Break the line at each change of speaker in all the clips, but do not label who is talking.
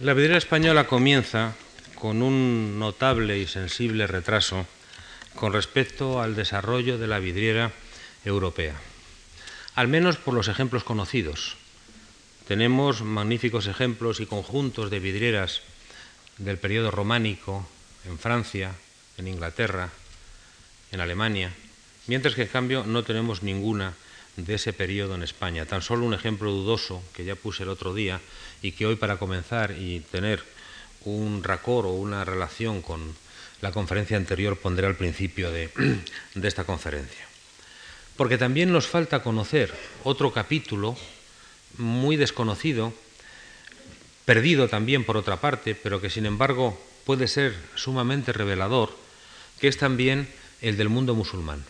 La vidriera española comienza con un notable y sensible retraso con respecto al desarrollo de la vidriera europea, al menos por los ejemplos conocidos. Tenemos magníficos ejemplos y conjuntos de vidrieras del periodo románico en Francia, en Inglaterra, en Alemania, mientras que en cambio no tenemos ninguna de ese periodo en España. Tan solo un ejemplo dudoso que ya puse el otro día y que hoy para comenzar y tener un racor o una relación con la conferencia anterior pondré al principio de, de esta conferencia. Porque también nos falta conocer otro capítulo muy desconocido, perdido también por otra parte, pero que sin embargo puede ser sumamente revelador, que es también el del mundo musulmán.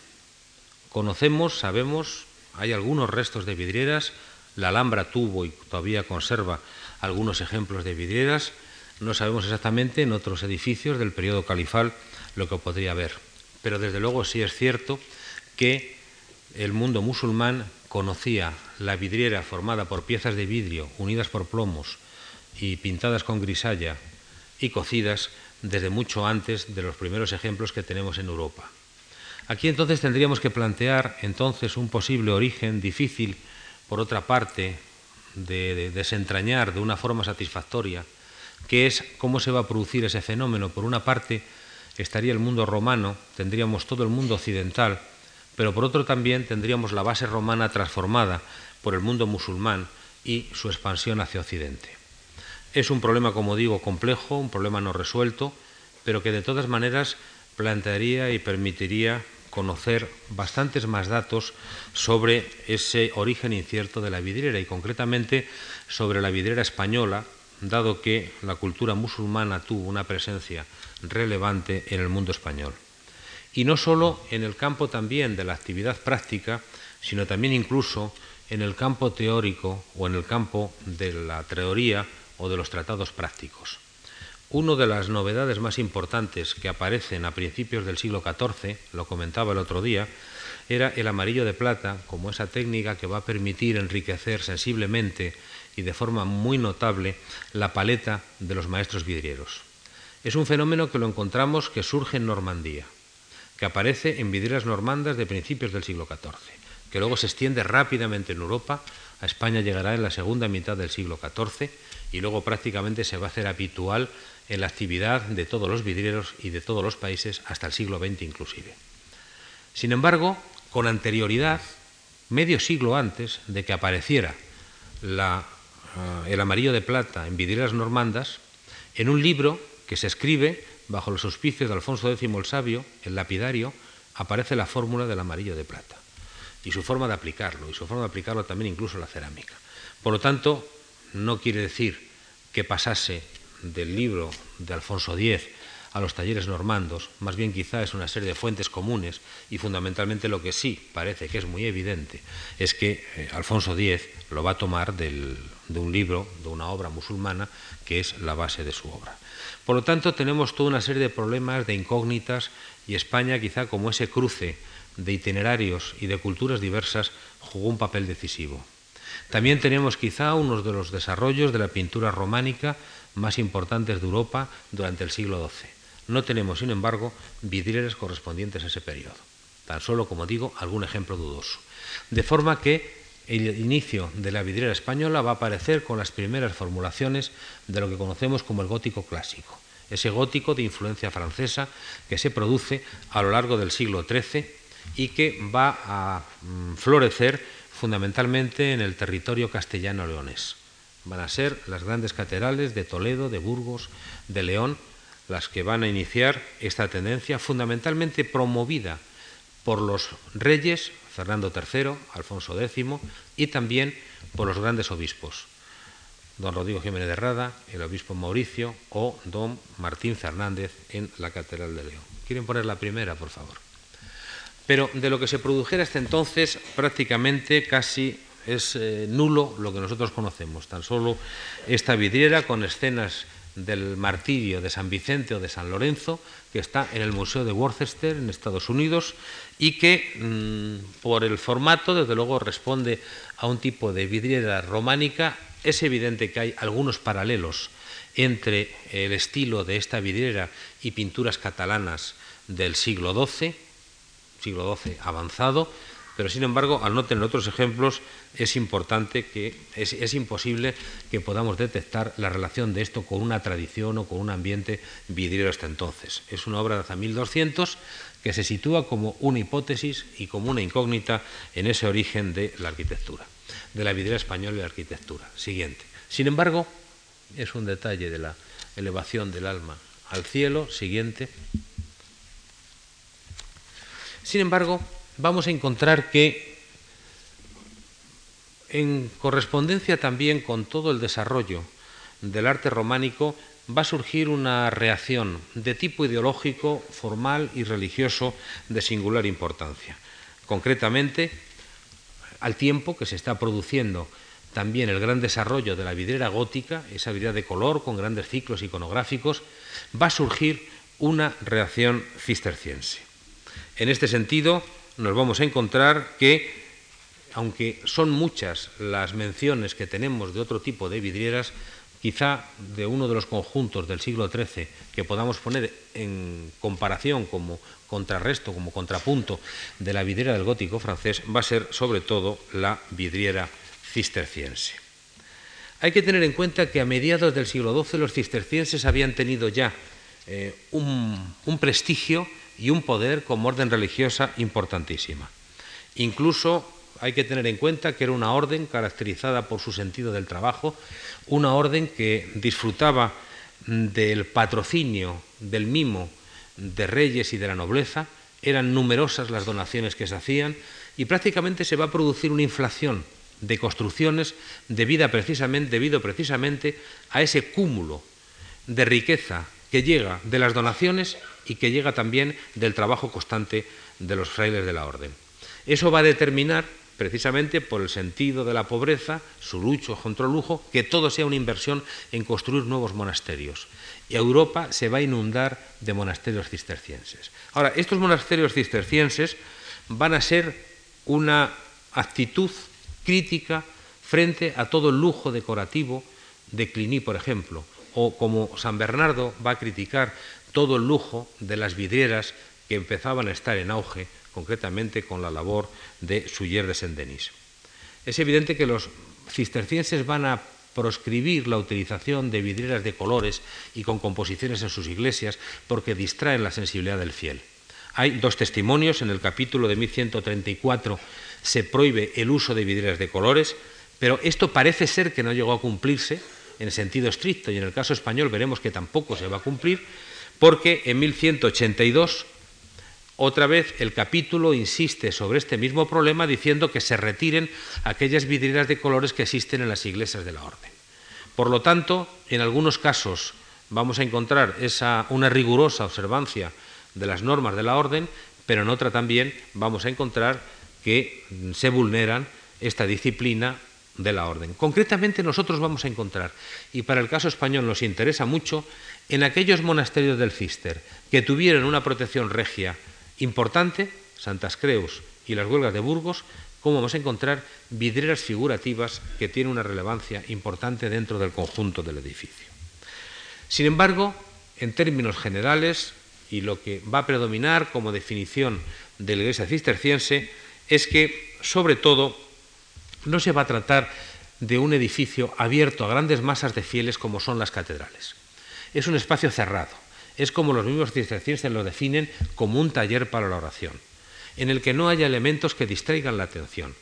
Conocemos, sabemos, hay algunos restos de vidrieras, la Alhambra tuvo y todavía conserva algunos ejemplos de vidrieras, no sabemos exactamente en otros edificios del periodo califal lo que podría haber, pero desde luego sí es cierto que el mundo musulmán conocía la vidriera formada por piezas de vidrio unidas por plomos y pintadas con grisalla y cocidas desde mucho antes de los primeros ejemplos que tenemos en Europa. Aquí entonces tendríamos que plantear entonces un posible origen difícil, por otra parte, de, desentrañar de una forma satisfactoria, que es cómo se va a producir ese fenómeno. Por una parte estaría el mundo romano, tendríamos todo el mundo occidental, pero por otro también tendríamos la base romana transformada por el mundo musulmán y su expansión hacia Occidente. Es un problema, como digo, complejo, un problema no resuelto, pero que de todas maneras plantearía y permitiría conocer bastantes más datos sobre ese origen incierto de la vidriera y concretamente sobre la vidriera española, dado que la cultura musulmana tuvo una presencia relevante en el mundo español. Y no solo en el campo también de la actividad práctica, sino también incluso en el campo teórico o en el campo de la teoría o de los tratados prácticos. Una de las novedades más importantes que aparecen a principios del siglo XIV, lo comentaba el otro día, era el amarillo de plata como esa técnica que va a permitir enriquecer sensiblemente y de forma muy notable la paleta de los maestros vidrieros. Es un fenómeno que lo encontramos que surge en Normandía, que aparece en vidrieras normandas de principios del siglo XIV, que luego se extiende rápidamente en Europa, a España llegará en la segunda mitad del siglo XIV y luego prácticamente se va a hacer habitual en la actividad de todos los vidrieros y de todos los países hasta el siglo XX inclusive. Sin embargo, con anterioridad, medio siglo antes de que apareciera eh, el amarillo de plata en vidrieras normandas, en un libro que se escribe bajo los auspicios de Alfonso X el Sabio, el lapidario, aparece la fórmula del amarillo de plata y su forma de aplicarlo, y su forma de aplicarlo también incluso la cerámica. Por lo tanto, no quiere decir que pasase del libro de Alfonso X a los talleres normandos, más bien quizá es una serie de fuentes comunes y fundamentalmente lo que sí parece que es muy evidente es que eh, Alfonso X lo va a tomar de un libro, de una obra musulmana que es la base de su obra. Por lo tanto, tenemos toda una serie de problemas, de incógnitas y España quizá como ese cruce de itinerarios y de culturas diversas jugó un papel decisivo. También tenemos quizá uno de los desarrollos de la pintura románica más importantes de Europa durante el siglo XII. No tenemos, sin embargo, vidrieras correspondientes a ese periodo. Tan solo, como digo, algún ejemplo dudoso. De forma que el inicio de la vidriera española va a aparecer con las primeras formulaciones de lo que conocemos como el gótico clásico, ese gótico de influencia francesa que se produce a lo largo del siglo XIII y que va a mm, florecer fundamentalmente en el territorio castellano-leonés. Van a ser las grandes catedrales de Toledo, de Burgos, de León, las que van a iniciar esta tendencia fundamentalmente promovida por los reyes, Fernando III, Alfonso X, y también por los grandes obispos, don Rodrigo Jiménez de Rada, el obispo Mauricio o don Martín Fernández en la Catedral de León. ¿Quieren poner la primera, por favor? Pero de lo que se produjera hasta entonces, prácticamente casi es eh, nulo lo que nosotros conocemos. Tan solo esta vidriera con escenas del martirio de San Vicente o de San Lorenzo, que está en el Museo de Worcester, en Estados Unidos, y que mm, por el formato, desde luego, responde a un tipo de vidriera románica. Es evidente que hay algunos paralelos entre el estilo de esta vidriera y pinturas catalanas del siglo XII, siglo XII avanzado, pero sin embargo, al no tener otros ejemplos, es importante que es, imposible que podamos detectar la relación de esto con una tradición o con un ambiente vidriero hasta entonces. Es una obra de hasta 1200 que se sitúa como una hipótesis y como una incógnita en ese origen de la arquitectura, de la vidriera española y la arquitectura. Siguiente. Sin embargo, es un detalle de la elevación del alma al cielo. Siguiente. Sin embargo, vamos a encontrar que en correspondencia también con todo el desarrollo del arte románico va a surgir una reacción de tipo ideológico, formal y religioso de singular importancia. Concretamente, al tiempo que se está produciendo también el gran desarrollo de la vidriera gótica, esa vidriera de color con grandes ciclos iconográficos, va a surgir una reacción cisterciense. En este sentido, nos vamos a encontrar que, aunque son muchas las menciones que tenemos de otro tipo de vidrieras, quizá de uno de los conjuntos del siglo XIII que podamos poner en comparación como contrarresto, como contrapunto de la vidriera del gótico francés, va a ser sobre todo la vidriera cisterciense. Hay que tener en cuenta que a mediados del siglo XII los cistercienses habían tenido ya eh, un prestigio y un poder como orden religiosa importantísima. Incluso hay que tener en cuenta que era una orden caracterizada por su sentido del trabajo, una orden que disfrutaba del patrocinio, del mimo de reyes y de la nobleza, eran numerosas las donaciones que se hacían y prácticamente se va a producir una inflación de construcciones debido precisamente a ese cúmulo de riqueza que llega de las donaciones y que llega también del trabajo constante de los frailes de la orden. Eso va a determinar, precisamente por el sentido de la pobreza, su lucho contra el lujo, que todo sea una inversión en construir nuevos monasterios. Y Europa se va a inundar de monasterios cistercienses. Ahora, estos monasterios cistercienses van a ser una actitud crítica frente a todo el lujo decorativo de Cluny, por ejemplo, o como San Bernardo va a criticar todo el lujo de las vidrieras que empezaban a estar en auge, concretamente con la labor de Suyer de Saint-Denis. Es evidente que los cistercienses van a proscribir la utilización de vidrieras de colores y con composiciones en sus iglesias porque distraen la sensibilidad del fiel. Hay dos testimonios, en el capítulo de 1134 se prohíbe el uso de vidrieras de colores, pero esto parece ser que no llegó a cumplirse en sentido estricto y en el caso español veremos que tampoco se va a cumplir, porque en 1182 otra vez el capítulo insiste sobre este mismo problema diciendo que se retiren aquellas vidrieras de colores que existen en las iglesias de la orden. Por lo tanto, en algunos casos vamos a encontrar esa, una rigurosa observancia de las normas de la orden, pero en otra también vamos a encontrar que se vulneran esta disciplina de la orden. Concretamente nosotros vamos a encontrar, y para el caso español nos interesa mucho, en aquellos monasterios del Cister que tuvieron una protección regia importante, Santas Creus y las huelgas de Burgos, como vamos a encontrar vidrieras figurativas que tienen una relevancia importante dentro del conjunto del edificio. Sin embargo, en términos generales, y lo que va a predominar como definición de la iglesia cisterciense, es que, sobre todo, no se va a tratar de un edificio abierto a grandes masas de fieles como son las catedrales. Es un espacio cerrado. Es como los mismos cistercienses lo definen como un taller para la oración, en el que no haya elementos que distraigan la atención,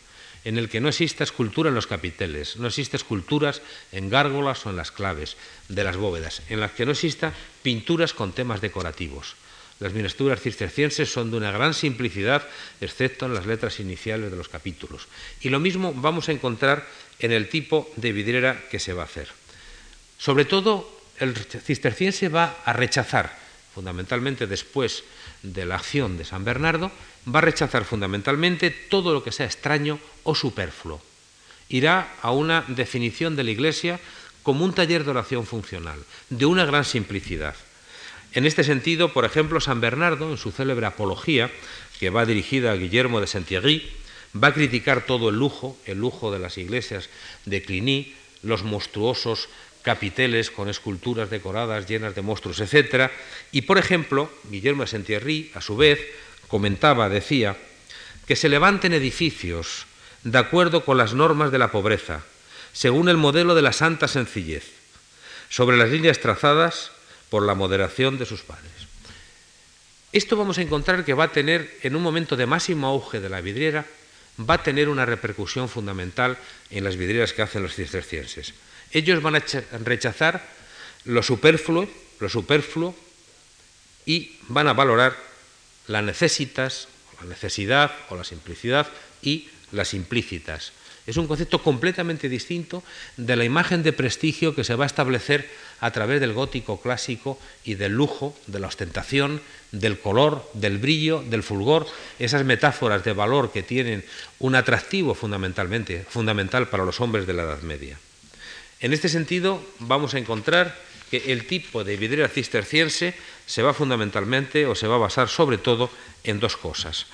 en el que no exista escultura en los capiteles, no exista esculturas en gárgolas o en las claves de las bóvedas, en las que no exista pinturas con temas decorativos, las miniaturas cistercienses son de una gran simplicidad, excepto en las letras iniciales de los capítulos. Y lo mismo vamos a encontrar en el tipo de vidriera que se va a hacer. Sobre todo, el cisterciense va a rechazar, fundamentalmente después de la acción de San Bernardo, va a rechazar fundamentalmente todo lo que sea extraño o superfluo. Irá a una definición de la Iglesia como un taller de oración funcional, de una gran simplicidad. En este sentido, por ejemplo, San Bernardo, en su célebre Apología, que va dirigida a Guillermo de Saint-Thierry, va a criticar todo el lujo, el lujo de las iglesias de Cluny, los monstruosos capiteles con esculturas decoradas llenas de monstruos, etc. Y, por ejemplo, Guillermo de Saint-Thierry, a su vez, comentaba, decía, que se levanten edificios de acuerdo con las normas de la pobreza, según el modelo de la santa sencillez, sobre las líneas trazadas por la moderación de sus padres. Esto vamos a encontrar que va a tener, en un momento de máximo auge de la vidriera, va a tener una repercusión fundamental en las vidrieras que hacen los cistercienses. Ellos van a rechazar lo superfluo, lo superfluo y van a valorar la necesitas, la necesidad o la simplicidad y las implícitas. Es un concepto completamente distinto de la imagen de prestigio que se va a establecer a través del gótico clásico y del lujo, de la ostentación, del color, del brillo, del fulgor, esas metáforas de valor que tienen un atractivo fundamentalmente, fundamental para los hombres de la Edad Media. En este sentido, vamos a encontrar que el tipo de vidriera cisterciense se va fundamentalmente o se va a basar sobre todo en dos cosas.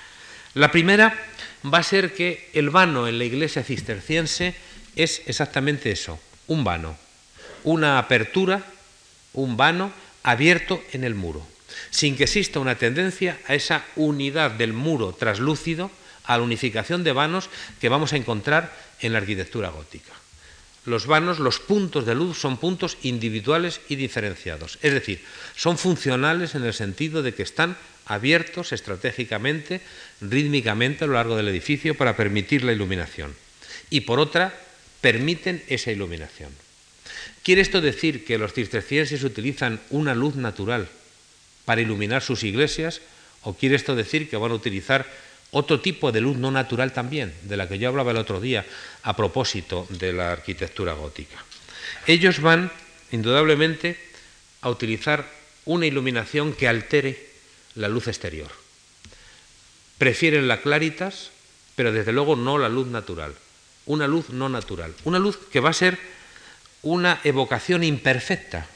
La primera va a ser que el vano en la iglesia cisterciense es exactamente eso, un vano, una apertura, un vano abierto en el muro, sin que exista una tendencia a esa unidad del muro traslúcido, a la unificación de vanos que vamos a encontrar en la arquitectura gótica. Los vanos, los puntos de luz son puntos individuales y diferenciados, es decir, son funcionales en el sentido de que están abiertos estratégicamente, rítmicamente a lo largo del edificio para permitir la iluminación. Y por otra, permiten esa iluminación. ¿Quiere esto decir que los cistercienses utilizan una luz natural para iluminar sus iglesias? ¿O quiere esto decir que van a utilizar otro tipo de luz no natural también, de la que yo hablaba el otro día a propósito de la arquitectura gótica? Ellos van, indudablemente, a utilizar una iluminación que altere la luz exterior. Prefieren la claritas, pero desde luego no la luz natural. Una luz no natural. Una luz que va a ser una evocación imperfecta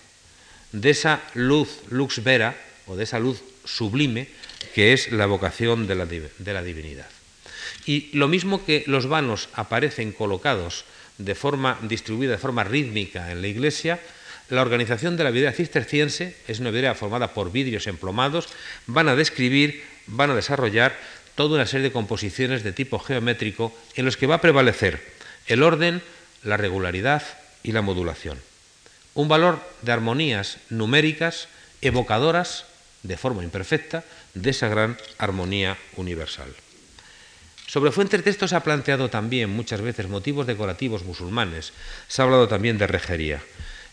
de esa luz lux vera o de esa luz sublime que es la evocación de la, de la divinidad. Y lo mismo que los vanos aparecen colocados de forma distribuida, de forma rítmica en la iglesia, la organización de la vidriera cisterciense es una vidriera formada por vidrios emplomados, van a describir, van a desarrollar toda una serie de composiciones de tipo geométrico en los que va a prevalecer el orden, la regularidad y la modulación. Un valor de armonías numéricas evocadoras, de forma imperfecta, de esa gran armonía universal. Sobre fuentes de esto se ha planteado también muchas veces motivos decorativos musulmanes, se ha hablado también de rejería.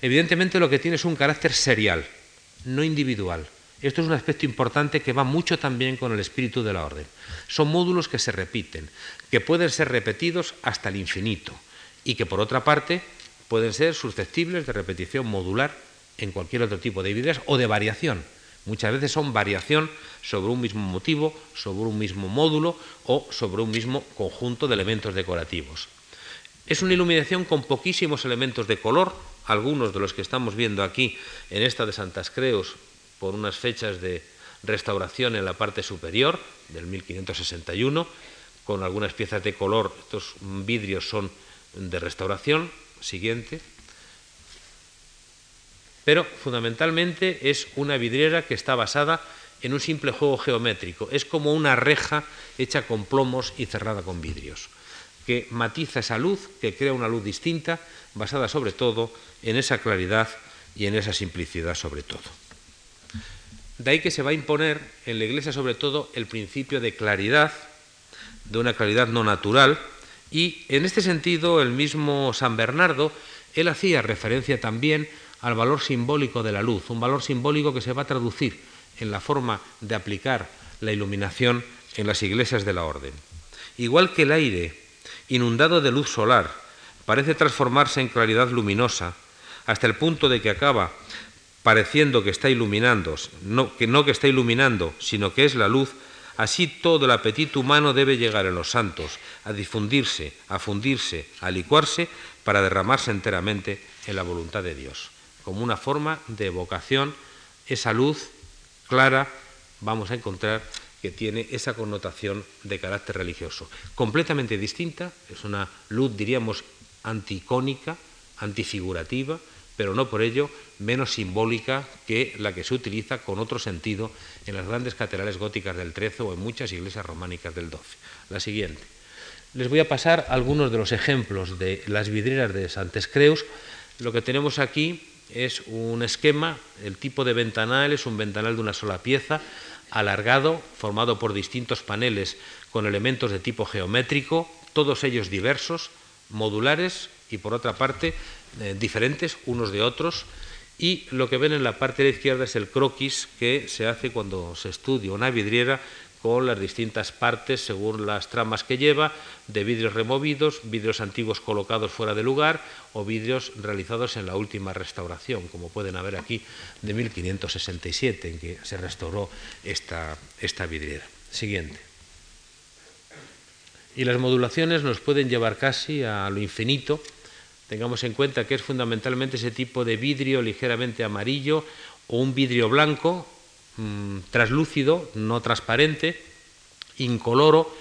Evidentemente lo que tiene es un carácter serial, no individual. Esto es un aspecto importante que va mucho también con el espíritu de la orden. Son módulos que se repiten, que pueden ser repetidos hasta el infinito y que por otra parte pueden ser susceptibles de repetición modular en cualquier otro tipo de vidrias o de variación. Muchas veces son variación sobre un mismo motivo, sobre un mismo módulo o sobre un mismo conjunto de elementos decorativos. Es una iluminación con poquísimos elementos de color, algunos de los que estamos viendo aquí en esta de Santas Creos por unas fechas de restauración en la parte superior del 1561, con algunas piezas de color, estos vidrios son de restauración, siguiente, pero fundamentalmente es una vidriera que está basada en un simple juego geométrico, es como una reja hecha con plomos y cerrada con vidrios, que matiza esa luz, que crea una luz distinta, basada sobre todo en esa claridad y en esa simplicidad sobre todo. De ahí que se va a imponer en la Iglesia sobre todo el principio de claridad, de una claridad no natural, y en este sentido el mismo San Bernardo, él hacía referencia también al valor simbólico de la luz, un valor simbólico que se va a traducir en la forma de aplicar la iluminación en las iglesias de la orden. Igual que el aire, inundado de luz solar, parece transformarse en claridad luminosa, hasta el punto de que acaba pareciendo que está iluminando, que, no que está iluminando, sino que es la luz, así todo el apetito humano debe llegar en los santos, a difundirse, a fundirse, a licuarse, para derramarse enteramente en la voluntad de Dios. Como una forma de evocación, esa luz clara, vamos a encontrar que tiene esa connotación de carácter religioso. Completamente distinta, es una luz, diríamos, anticónica, antifigurativa, pero no por ello menos simbólica que la que se utiliza con otro sentido en las grandes catedrales góticas del XIII o en muchas iglesias románicas del XII. La siguiente. Les voy a pasar algunos de los ejemplos de las vidrieras de Santes Creus. Lo que tenemos aquí es un esquema, el tipo de ventanal es un ventanal de una sola pieza, alargado, formado por distintos paneles con elementos de tipo geométrico, todos ellos diversos, modulares y por otra parte eh, diferentes unos de otros. Y lo que ven en la parte de la izquierda es el croquis que se hace cuando se estudia una vidriera con las distintas partes según las tramas que lleva, de vidrios removidos, vidrios antiguos colocados fuera de lugar o vidrios realizados en la última restauración, como pueden haber aquí de 1567, en que se restauró esta, esta vidriera. Siguiente. Y las modulaciones nos pueden llevar casi a lo infinito. Tengamos en cuenta que es fundamentalmente ese tipo de vidrio ligeramente amarillo o un vidrio blanco Mm, traslúcido, no transparente, incoloro,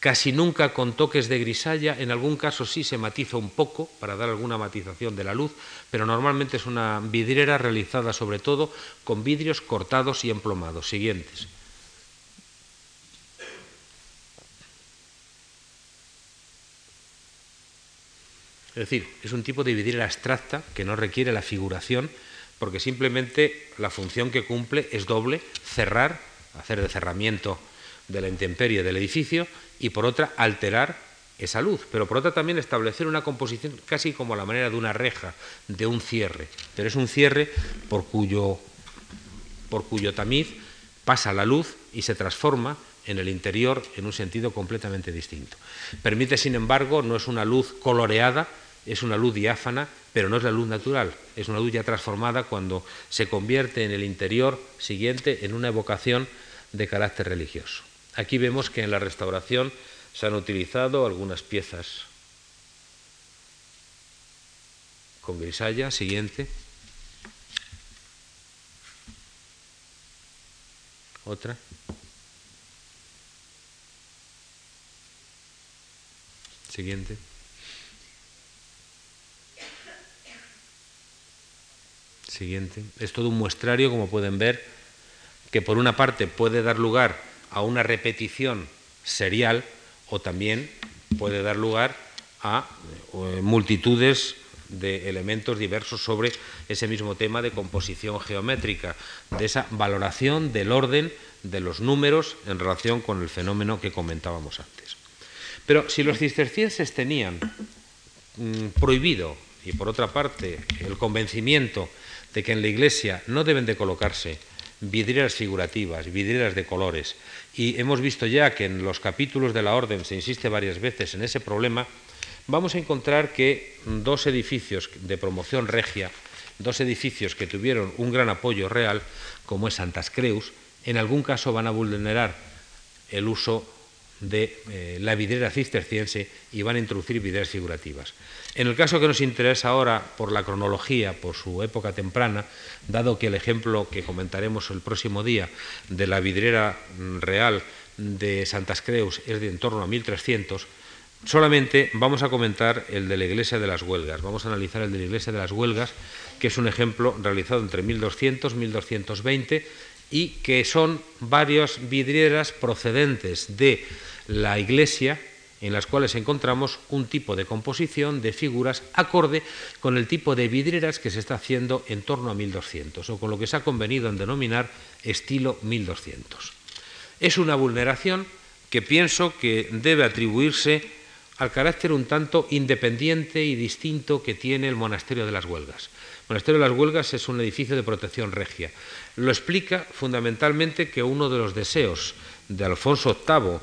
casi nunca con toques de grisalla, en algún caso sí se matiza un poco para dar alguna matización de la luz, pero normalmente es una vidriera realizada sobre todo con vidrios cortados y emplomados. Siguientes. Es decir, es un tipo de vidriera abstracta que no requiere la figuración porque simplemente la función que cumple es doble, cerrar, hacer de cerramiento de la intemperie del edificio y por otra alterar esa luz, pero por otra también establecer una composición casi como la manera de una reja, de un cierre, pero es un cierre por cuyo, por cuyo tamiz pasa la luz y se transforma en el interior en un sentido completamente distinto. Permite, sin embargo, no es una luz coloreada, es una luz diáfana pero no es la luz natural, es una luz ya transformada cuando se convierte en el interior siguiente en una evocación de carácter religioso. Aquí vemos que en la restauración se han utilizado algunas piezas con grisalla, siguiente. Otra. Siguiente. Siguiente. Es todo un muestrario, como pueden ver, que por una parte puede dar lugar a una repetición serial o también puede dar lugar a eh, multitudes de elementos diversos sobre ese mismo tema de composición geométrica, de esa valoración del orden de los números en relación con el fenómeno que comentábamos antes. Pero si los cistercienses tenían mm, prohibido, y por otra parte el convencimiento de que en la iglesia no deben de colocarse vidrieras figurativas, vidrieras de colores, y hemos visto ya que en los capítulos de la orden se insiste varias veces en ese problema, vamos a encontrar que dos edificios de promoción regia, dos edificios que tuvieron un gran apoyo real, como es Santas Creus, en algún caso van a vulnerar el uso de eh, la vidriera cisterciense y van a introducir vidrieras figurativas. En el caso que nos interesa ahora, por la cronología, por su época temprana, dado que el ejemplo que comentaremos el próximo día de la vidriera real de Santas Creus es de en torno a 1300, solamente vamos a comentar el de la Iglesia de las Huelgas. Vamos a analizar el de la Iglesia de las Huelgas, que es un ejemplo realizado entre 1200 y 1220 y que son varias vidrieras procedentes de la iglesia en las cuales encontramos un tipo de composición de figuras acorde con el tipo de vidrieras que se está haciendo en torno a 1200 o con lo que se ha convenido en denominar estilo 1200. Es una vulneración que pienso que debe atribuirse al carácter un tanto independiente y distinto que tiene el monasterio de las Huelgas. El monasterio de las Huelgas es un edificio de protección regia. Lo explica fundamentalmente que uno de los deseos de Alfonso VIII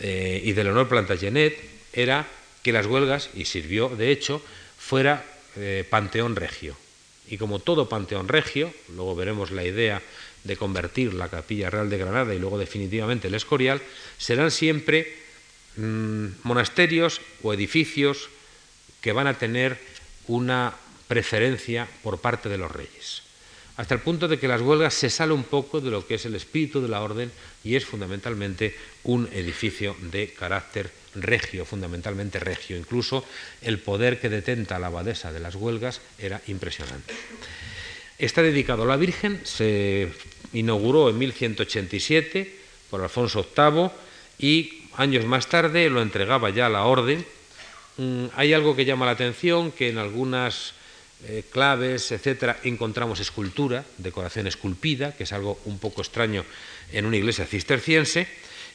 eh, y de Leonor Plantagenet era que las huelgas, y sirvió de hecho, fuera eh, panteón regio. Y como todo panteón regio, luego veremos la idea de convertir la Capilla Real de Granada y luego definitivamente el Escorial, serán siempre mm, monasterios o edificios que van a tener una preferencia por parte de los reyes. hasta el punto de que las huelgas se sale un poco de lo que es el espíritu de la orden y es fundamentalmente un edificio de carácter regio, fundamentalmente regio. Incluso el poder que detenta la abadesa de las huelgas era impresionante. Está dedicado a la Virgen, se inauguró en 1187 por Alfonso VIII y años más tarde lo entregaba ya a la orden. Mm, hay algo que llama la atención, que en algunas eh, claves, etcétera, encontramos escultura, decoración esculpida, que es algo un poco extraño en una iglesia cisterciense,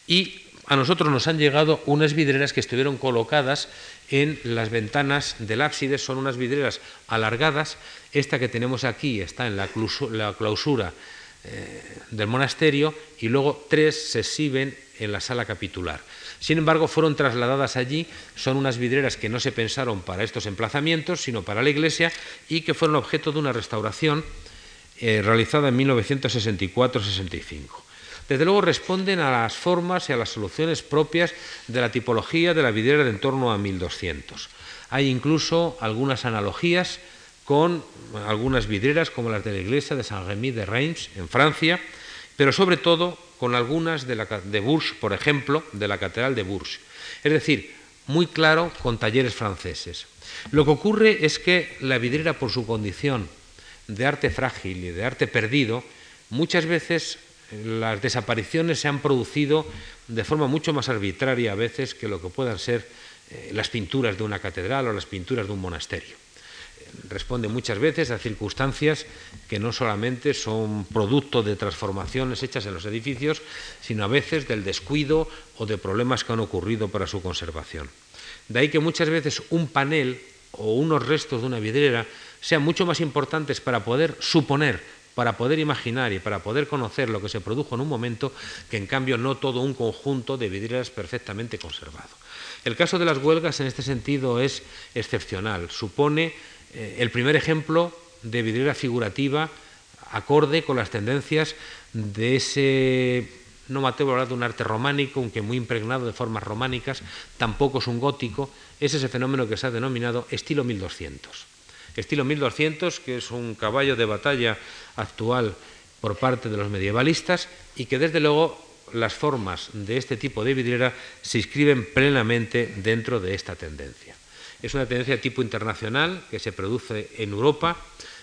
y a nosotros nos han llegado unas vidrieras que estuvieron colocadas en las ventanas del ábside, son unas vidrieras alargadas, esta que tenemos aquí está en la clausura eh, del monasterio y luego tres se exhiben en la sala capitular. Sin embargo, fueron trasladadas allí, son unas vidrieras que no se pensaron para estos emplazamientos, sino para la iglesia, y que fueron objeto de una restauración eh, realizada en 1964-65. Desde luego responden a las formas y a las soluciones propias de la tipología de la vidriera de en torno a 1200. Hay incluso algunas analogías con algunas vidrieras como las de la iglesia de Saint-Rémy de Reims en Francia, pero sobre todo con algunas de, la, de Bourges, por ejemplo, de la Catedral de Bourges. Es decir, muy claro con talleres franceses. Lo que ocurre es que la vidriera, por su condición de arte frágil y de arte perdido, muchas veces eh, las desapariciones se han producido de forma mucho más arbitraria a veces que lo que puedan ser eh, las pinturas de una catedral o las pinturas de un monasterio responde muchas veces a circunstancias que no solamente son producto de transformaciones hechas en los edificios, sino a veces del descuido o de problemas que han ocurrido para su conservación. De ahí que muchas veces un panel o unos restos de una vidriera sean mucho más importantes para poder suponer, para poder imaginar y para poder conocer lo que se produjo en un momento, que en cambio no todo un conjunto de vidrieras perfectamente conservado. El caso de las huelgas en este sentido es excepcional. Supone eh, el primer ejemplo de vidriera figurativa acorde con las tendencias de ese, no me atrevo a hablar de un arte románico, aunque muy impregnado de formas románicas, tampoco es un gótico, es ese fenómeno que se ha denominado estilo 1200. Estilo 1200, que es un caballo de batalla actual por parte de los medievalistas y que desde luego las formas de este tipo de vidriera se inscriben plenamente dentro de esta tendencia. Es una tendencia de tipo internacional que se produce en Europa.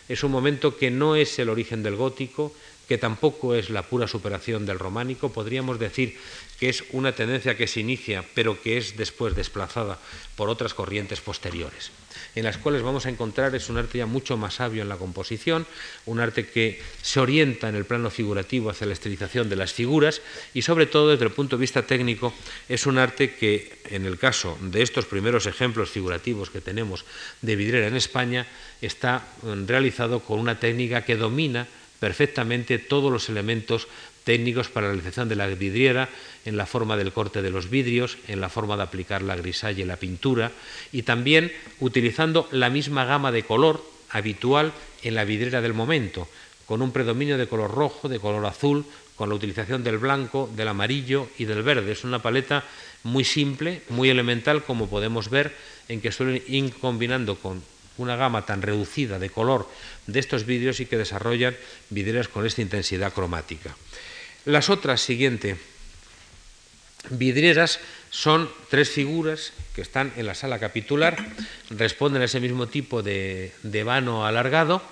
Es un momento que no es el origen del gótico, que tampoco es la pura superación del románico. Podríamos decir que es una tendencia que se inicia, pero que es después desplazada por otras corrientes posteriores en las cuales vamos a encontrar es un arte ya mucho más sabio en la composición, un arte que se orienta en el plano figurativo hacia la estilización de las figuras y sobre todo desde el punto de vista técnico es un arte que en el caso de estos primeros ejemplos figurativos que tenemos de vidriera en España está mm, realizado con una técnica que domina perfectamente todos los elementos técnicos para la realización de la vidriera, en la forma del corte de los vidrios, en la forma de aplicar la grisalla y la pintura, y también utilizando la misma gama de color habitual en la vidriera del momento, con un predominio de color rojo, de color azul, con la utilización del blanco, del amarillo y del verde. Es una paleta muy simple, muy elemental, como podemos ver, en que suelen ir combinando con una gama tan reducida de color de estos vidrios y que desarrollan vidrieras con esta intensidad cromática. Las otras, siguiente, vidrieras son tres figuras que están en la sala capitular, responden a ese mismo tipo de, de vano alargado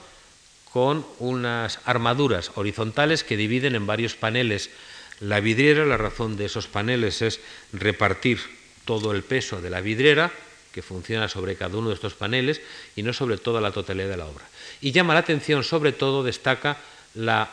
con unas armaduras horizontales que dividen en varios paneles la vidriera. La razón de esos paneles es repartir todo el peso de la vidriera, que funciona sobre cada uno de estos paneles y no sobre toda la totalidad de la obra. Y llama la atención, sobre todo, destaca la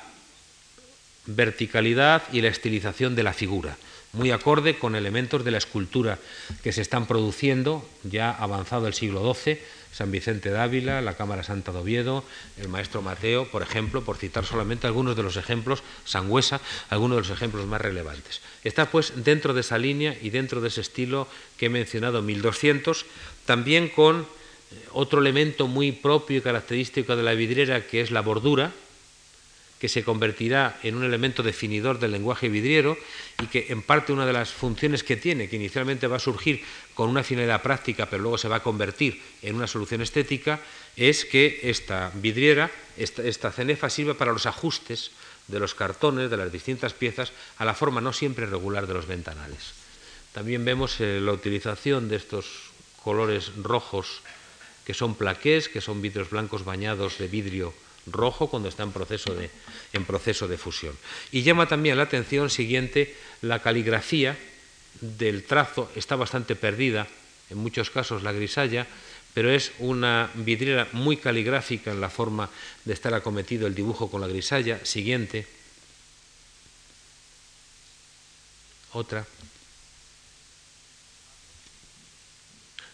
verticalidad y la estilización de la figura, muy acorde con elementos de la escultura que se están produciendo ya avanzado el siglo XII, San Vicente de Ávila, la Cámara Santa de Oviedo, el maestro Mateo, por ejemplo, por citar solamente algunos de los ejemplos, Sangüesa, algunos de los ejemplos más relevantes. Está pues dentro de esa línea y dentro de ese estilo que he mencionado, 1200, también con otro elemento muy propio y característico de la vidriera que es la bordura, que se convertirá en un elemento definidor del lenguaje vidriero y que en parte una de las funciones que tiene, que inicialmente va a surgir con una finalidad práctica, pero luego se va a convertir en una solución estética, es que esta vidriera, esta, cenefa sirve para los ajustes de los cartones, de las distintas piezas, a la forma no siempre regular de los ventanales. También vemos eh, la utilización de estos colores rojos que son plaqués, que son vidrios blancos bañados de vidrio rojo cuando está en proceso de, en proceso de fusión. Y llama también la atención siguiente la caligrafía del trazo, está bastante perdida, en muchos casos la grisalla, pero es una vidriera muy caligráfica en la forma de estar acometido el dibujo con la grisalla. Siguiente. Otra.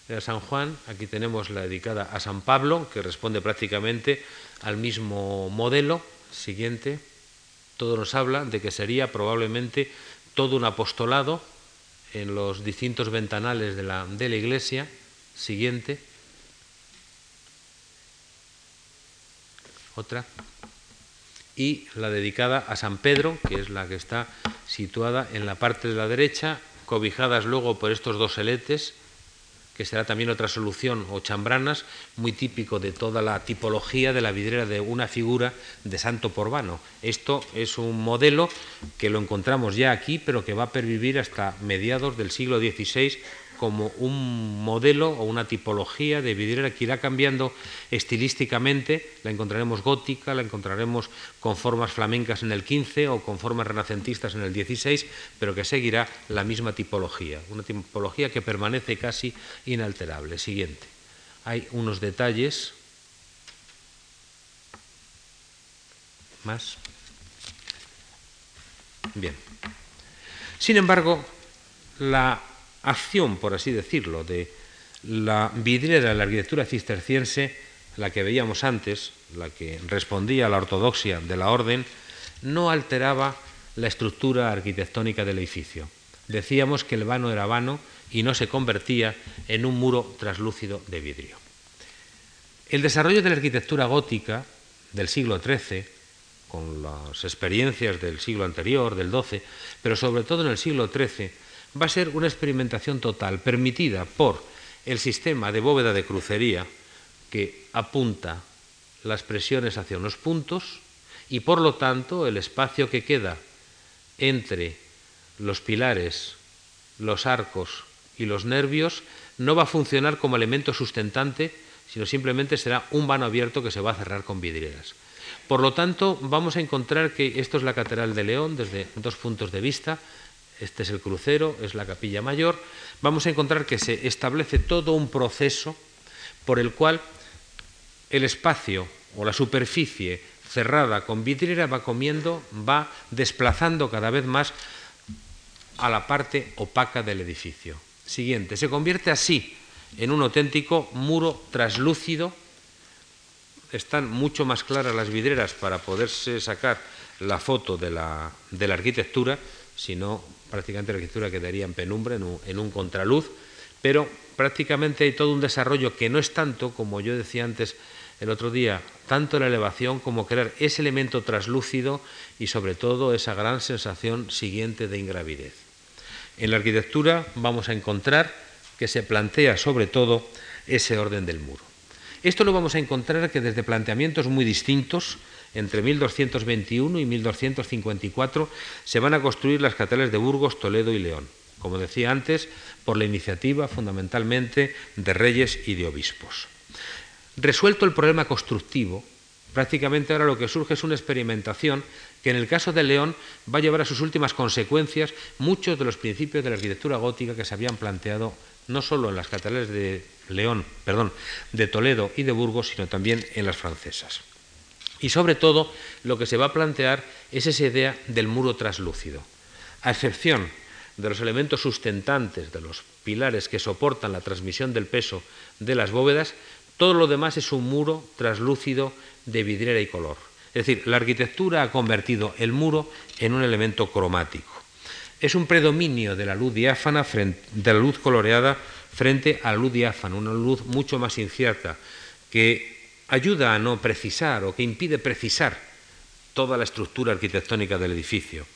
de San Juan, aquí tenemos la dedicada a San Pablo, que responde prácticamente al mismo modelo. Siguiente. Todo nos habla de que sería probablemente todo un apostolado en los distintos ventanales de la, de la iglesia. Siguiente. Otra. Y la dedicada a San Pedro, que es la que está situada en la parte de la derecha, cobijadas luego por estos dos seletes que será también otra solución, o chambranas, muy típico de toda la tipología de la vidriera de una figura de santo porbano. Esto es un modelo que lo encontramos ya aquí, pero que va a pervivir hasta mediados del siglo XVI como un modelo o una tipología de vidriera que irá cambiando estilísticamente. La encontraremos gótica, la encontraremos con formas flamencas en el XV o con formas renacentistas en el XVI, pero que seguirá la misma tipología, una tipología que permanece casi inalterable. Siguiente. Hay unos detalles más. Bien. Sin embargo, la acción, por así decirlo, de la vidriera de la arquitectura cisterciense, la que veíamos antes, la que respondía a la ortodoxia de la orden, no alteraba la estructura arquitectónica del edificio. Decíamos que el vano era vano y no se convertía en un muro traslúcido de vidrio. El desarrollo de la arquitectura gótica del siglo XIII, con las experiencias del siglo anterior, del XII, pero sobre todo en el siglo XIII, va a ser una experimentación total, permitida por el sistema de bóveda de crucería que apunta las presiones hacia unos puntos y por lo tanto el espacio que queda entre los pilares, los arcos y los nervios no va a funcionar como elemento sustentante, sino simplemente será un vano abierto que se va a cerrar con vidrieras. Por lo tanto, vamos a encontrar que esto es la Catedral de León desde dos puntos de vista, este es el crucero, es la capilla mayor, vamos a encontrar que se establece todo un proceso por el cual el espacio o la superficie cerrada con vidriera va comiendo, va desplazando cada vez más a la parte opaca del edificio. Siguiente, se convierte así en un auténtico muro traslúcido. Están mucho más claras las vidrieras para poderse sacar la foto de la, de la arquitectura, sino prácticamente la arquitectura quedaría en penumbra, en un, contraluz, pero prácticamente hay todo un desarrollo que no es tanto, como yo decía antes el otro día, tanto la elevación como crear ese elemento traslúcido y sobre todo esa gran sensación siguiente de ingravidez. En la arquitectura vamos a encontrar que se plantea sobre todo ese orden del muro. Esto lo vamos a encontrar que desde planteamientos muy distintos, entre 1221 y 1254 se van a construir las catedrales de Burgos, Toledo y León, como decía antes, por la iniciativa fundamentalmente de reyes y de obispos. Resuelto el problema constructivo, prácticamente ahora lo que surge es una experimentación que en el caso de León va a llevar a sus últimas consecuencias muchos de los principios de la arquitectura gótica que se habían planteado no solo en las catedrales de León, perdón, de Toledo y de Burgos, sino también en las francesas. Y sobre todo, lo que se va a plantear es esa idea del muro traslúcido. A excepción de los elementos sustentantes, de los pilares que soportan la transmisión del peso de las bóvedas, todo lo demás es un muro traslúcido de vidriera y color. Es decir, la arquitectura ha convertido el muro en un elemento cromático. Es un predominio de la luz diáfana, de la luz coloreada, frente a la luz diáfana, una luz mucho más incierta, que ayuda a no precisar o que impide precisar toda la estructura arquitectónica del edificio.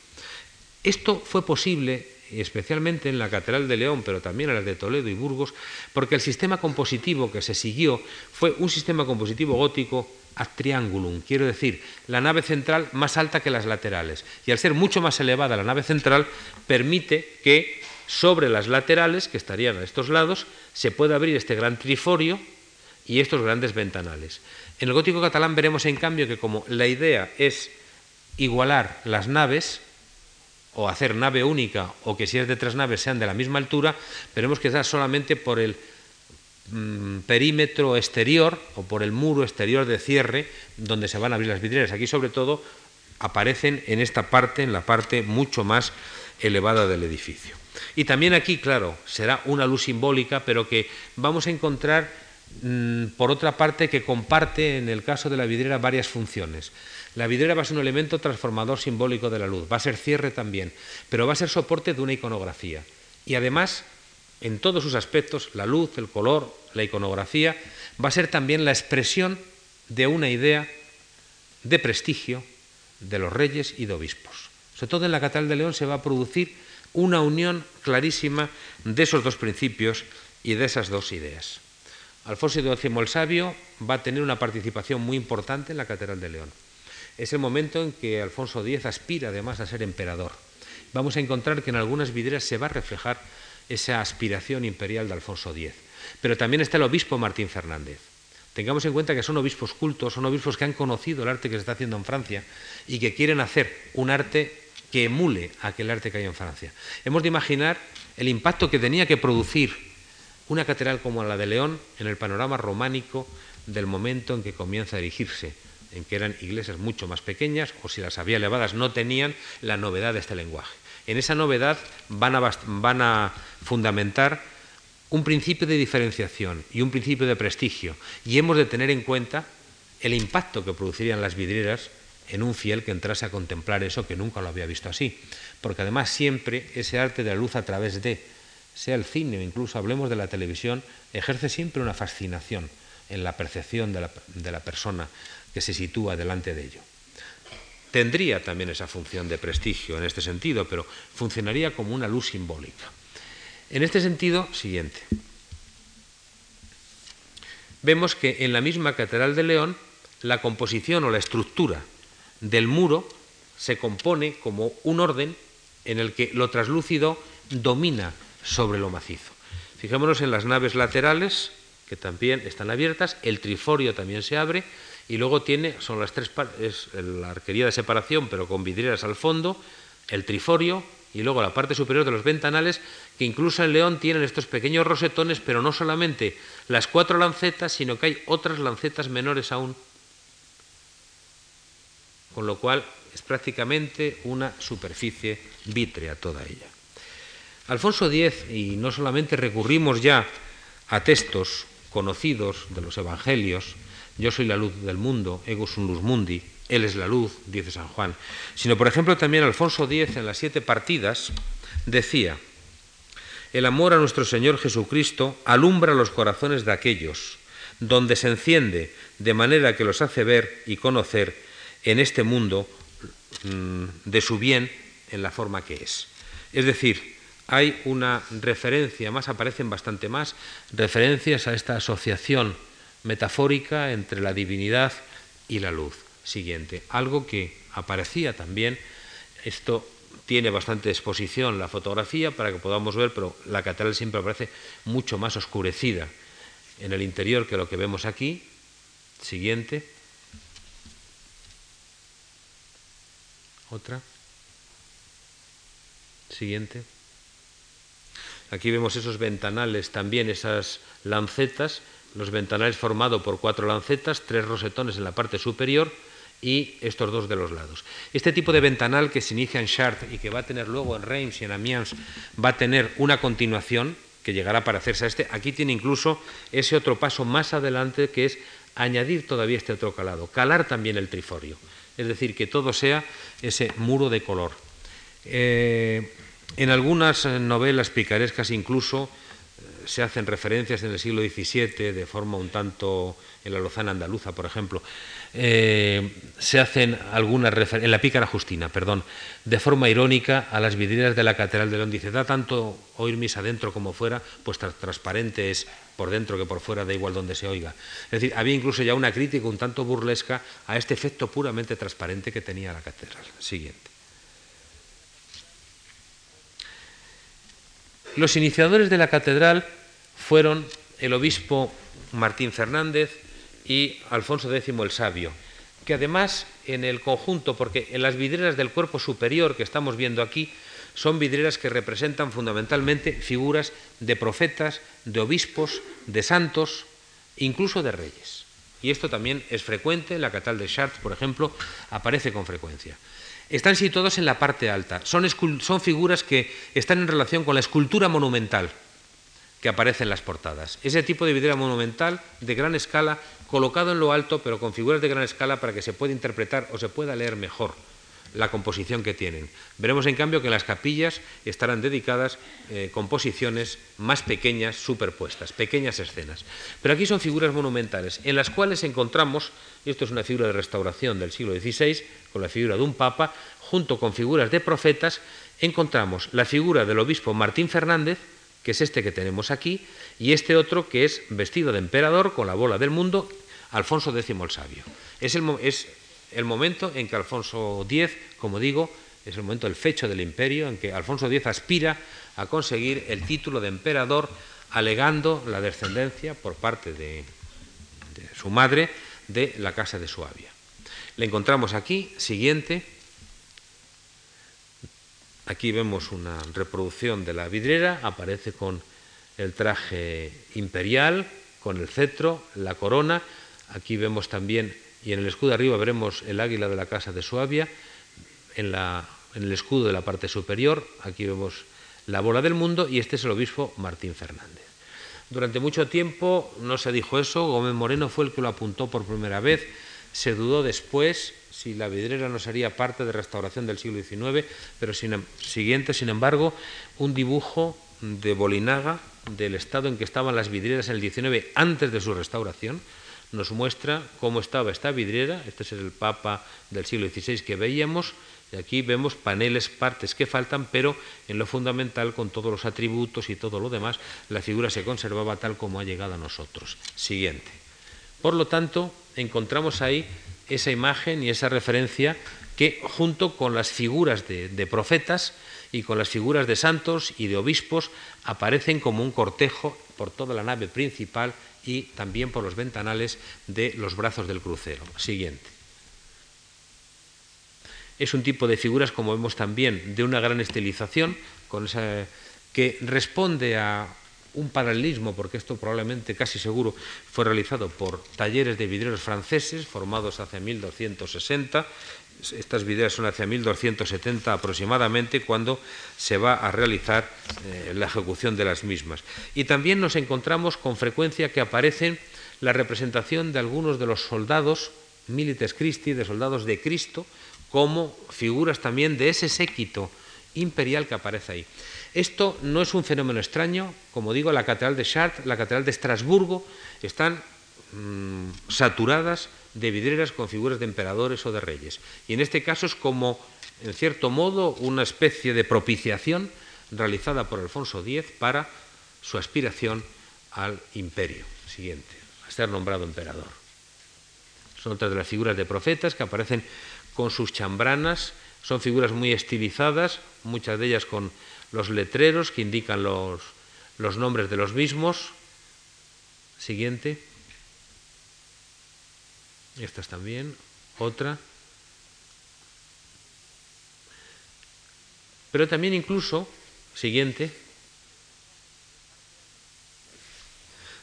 Esto fue posible especialmente en la Catedral de León, pero también en las de Toledo y Burgos, porque el sistema compositivo que se siguió fue un sistema compositivo gótico ad triangulum, quiero decir, la nave central más alta que las laterales. Y al ser mucho más elevada la nave central, permite que sobre las laterales, que estarían a estos lados, se pueda abrir este gran triforio y estos grandes ventanales. En el gótico catalán veremos en cambio que como la idea es igualar las naves, o hacer nave única, o que si es de tres naves sean de la misma altura, veremos que da solamente por el Mm, perímetro exterior o por el muro exterior de cierre donde se van a abrir las vidrieras. Aquí sobre todo aparecen en esta parte, en la parte mucho más elevada del edificio. Y también aquí, claro, será una luz simbólica, pero que vamos a encontrar, por otra parte, que comparte en el caso de la vidriera varias funciones. La vidriera va a ser un elemento transformador simbólico de la luz, va a ser cierre también, pero va a ser soporte de una iconografía. Y además en todos sus aspectos, la luz, el color, la iconografía, va a ser también la expresión de una idea de prestigio de los reyes y de obispos. Sobre todo en la Catedral de León se va a producir una unión clarísima de esos dos principios y de esas dos ideas. Alfonso XII el Sabio va a tener una participación muy importante en la Catedral de León. Es el momento en que Alfonso X aspira además a ser emperador. Vamos a encontrar que en algunas vidrieras se va a reflejar esa aspiración imperial de Alfonso X. Pero también está el obispo Martín Fernández. Tengamos en cuenta que son obispos cultos, son obispos que han conocido el arte que se está haciendo en Francia y que quieren hacer un arte que emule aquel arte que hay en Francia. Hemos de imaginar el impacto que tenía que producir una catedral como la de León en el panorama románico del momento en que comienza a erigirse, en que eran iglesias mucho más pequeñas o si las había elevadas no tenían la novedad de este lenguaje. En esa novedad van a, fundamentar un principio de diferenciación y un principio de prestigio. Y hemos de tener en cuenta el impacto que producirían las vidrieras en un fiel que entrase a contemplar eso que nunca lo había visto así. Porque además siempre ese arte de la luz a través de, sea el cine o incluso hablemos de la televisión, ejerce siempre una fascinación en la percepción de la persona que se sitúa delante de ello tendría también esa función de prestigio en este sentido, pero funcionaría como una luz simbólica. En este sentido, siguiente. Vemos que en la misma Catedral de León la composición o la estructura del muro se compone como un orden en el que lo traslúcido domina sobre lo macizo. Fijémonos en las naves laterales, que también están abiertas, el triforio también se abre, y luego tiene, son las tres es la arquería de separación, pero con vidrieras al fondo, el triforio y luego la parte superior de los ventanales, que incluso en León tienen estos pequeños rosetones, pero no solamente las cuatro lancetas, sino que hay otras lancetas menores aún. Con lo cual es prácticamente una superficie vítrea toda ella. Alfonso X, y no solamente recurrimos ya a textos conocidos de los evangelios, yo soy la luz del mundo, ego un luz mundi, él es la luz, dice San Juan, sino por ejemplo también Alfonso X en las siete partidas decía, el amor a nuestro Señor Jesucristo alumbra los corazones de aquellos, donde se enciende de manera que los hace ver y conocer en este mundo mm, de su bien en la forma que es. Es decir, hay una referencia, más aparecen bastante más, referencias a esta asociación metafórica entre la divinidad y la luz. Siguiente, algo que aparecía también, esto tiene bastante exposición la fotografía para que podamos ver, pero la catedral siempre aparece mucho más oscurecida en el interior que lo que vemos aquí. Siguiente. Otra. Siguiente. Aquí vemos esos ventanales, también esas lancetas los ventanales formados por cuatro lancetas, tres rosetones en la parte superior y estos dos de los lados. Este tipo de ventanal que se inicia en Chartres y que va a tener luego en Reims y en Amiens, va a tener una continuación que llegará a parecerse a este. Aquí tiene incluso ese otro paso más adelante que es añadir todavía este otro calado, calar también el triforio, es decir, que todo sea ese muro de color. Eh, en algunas novelas picarescas incluso se hacen referencias en el siglo XVII de forma un tanto en la Lozana andaluza, por ejemplo. eh, se hacen algunas en la pícara Justina, perdón, de forma irónica a las vidrieras de la Catedral de León. Dice, da tanto oír misa dentro como fuera, pues transparente es por dentro que por fuera, da igual donde se oiga. Es decir, había incluso ya una crítica un tanto burlesca a este efecto puramente transparente que tenía la catedral. Siguiente. Los iniciadores de la catedral fueron el obispo Martín Fernández y Alfonso X el Sabio, que además en el conjunto, porque en las vidrieras del cuerpo superior que estamos viendo aquí, son vidrieras que representan fundamentalmente figuras de profetas, de obispos, de santos, incluso de reyes. Y esto también es frecuente, en la Catedral de Chartres, por ejemplo, aparece con frecuencia están situados en la parte alta. Son, figuras que están en relación con la escultura monumental que aparece en las portadas. Ese tipo de vidriera monumental de gran escala, colocado en lo alto, pero con figuras de gran escala para que se pueda interpretar o se pueda leer mejor la composición que tienen. Veremos en cambio que las capillas estarán dedicadas eh, composiciones más pequeñas, superpuestas, pequeñas escenas. Pero aquí son figuras monumentales, en las cuales encontramos, y esto es una figura de restauración del siglo XVI, con la figura de un papa, junto con figuras de profetas, encontramos la figura del obispo Martín Fernández, que es este que tenemos aquí, y este otro que es vestido de emperador con la bola del mundo, Alfonso X el Sabio. Es el, es el momento en que Alfonso X, como digo, es el momento del fecho del imperio, en que Alfonso X aspira a conseguir el título de emperador, alegando la descendencia por parte de, su madre de la casa de Suabia. Le encontramos aquí, siguiente. Aquí vemos una reproducción de la vidriera, aparece con el traje imperial, con el cetro, la corona. Aquí vemos también y en el escudo arriba veremos el águila de la casa de Suabia, en, el escudo de la parte superior, aquí vemos la bola del mundo y este es el obispo Martín Fernández. Durante mucho tiempo no se dijo eso, Gómez Moreno fue el que lo apuntó por primera vez, se dudó después si la vidriera no sería parte de restauración del siglo XIX, pero em, siguiente, sin embargo, un dibujo de Bolinaga del estado en que estaban las vidrieras en el XIX antes de su restauración, nos muestra cómo estaba esta vidriera, este es el Papa del siglo XVI que veíamos, y aquí vemos paneles, partes que faltan, pero en lo fundamental, con todos los atributos y todo lo demás, la figura se conservaba tal como ha llegado a nosotros. Siguiente. Por lo tanto, encontramos ahí esa imagen y esa referencia que, junto con las figuras de, de profetas y con las figuras de santos y de obispos, aparecen como un cortejo por toda la nave principal y también por los ventanales de los brazos del crucero. Siguiente. Es un tipo de figuras, como vemos también, de una gran estilización, que responde a un paralelismo, porque esto probablemente casi seguro fue realizado por talleres de vidrieros franceses formados hacia 1260 estas videos son hacia 1270 aproximadamente cuando se va a realizar eh, la ejecución de las mismas. Y también nos encontramos con frecuencia que aparecen la representación de algunos de los soldados milites Christi, de soldados de Cristo, como figuras también de ese séquito imperial que aparece ahí. Esto no es un fenómeno extraño, como digo, la Catedral de Chartres, la Catedral de Estrasburgo, están mm, saturadas de vidrieras con figuras de emperadores o de reyes. Y en este caso es como, en cierto modo, una especie de propiciación realizada por Alfonso X para su aspiración al imperio siguiente, a ser nombrado emperador. Son otras de las figuras de profetas que aparecen con sus chambranas, son figuras muy estilizadas, muchas de ellas con los letreros que indican los, los nombres de los mismos. Siguiente. Estas también. Otra. Pero también incluso, siguiente,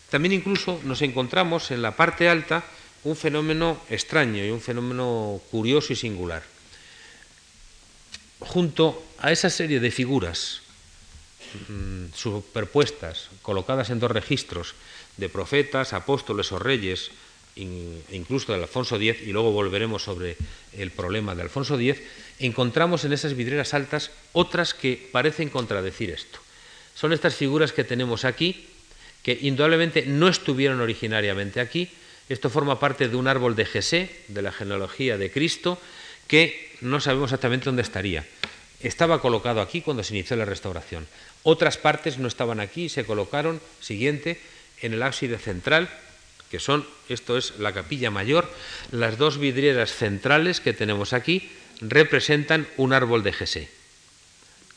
también incluso nos encontramos en la parte alta un fenómeno extraño y un fenómeno curioso y singular. Junto a esa serie de figuras mm, superpuestas, colocadas en dos registros, de profetas, apóstoles o reyes, incluso del Alfonso X, y luego volveremos sobre el problema de Alfonso X, encontramos en esas vidrieras altas otras que parecen contradecir esto. Son estas figuras que tenemos aquí, que indudablemente no estuvieron originariamente aquí, Esto forma parte de un árbol de Jesé, de la genealogía de Cristo, que no sabemos exactamente dónde estaría. Estaba colocado aquí cuando se inició la restauración. Otras partes no estaban aquí y se colocaron, siguiente, en el ábside central, que son, esto es la capilla mayor, las dos vidrieras centrales que tenemos aquí representan un árbol de Jesé,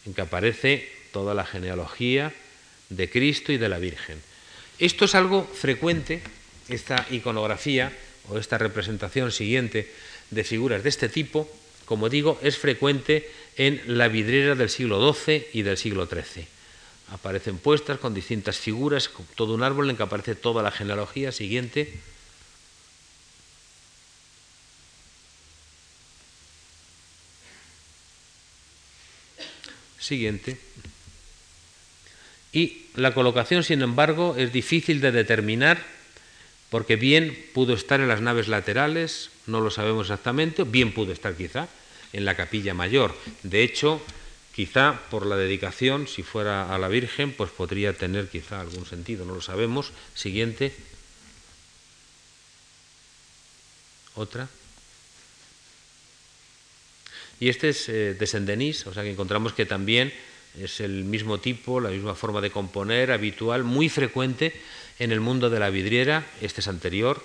en que aparece toda la genealogía de Cristo y de la Virgen. Esto es algo frecuente, esta iconografía o esta representación siguiente de figuras de este tipo, como digo, es frecuente en la vidriera del siglo XII y del siglo XIII. Aparecen puestas con distintas figuras, todo un árbol en que aparece toda la genealogía siguiente. Siguiente. Y la colocación, sin embargo, es difícil de determinar porque bien pudo estar en las naves laterales, no lo sabemos exactamente, bien pudo estar quizá en la capilla mayor. De hecho, quizá por la dedicación, si fuera a la Virgen, pues podría tener quizá algún sentido, no lo sabemos. Siguiente. Otra. Y este es eh, de Saint-Denis, o sea que encontramos que también es el mismo tipo, la misma forma de componer habitual, muy frecuente en el mundo de la vidriera. Este es anterior,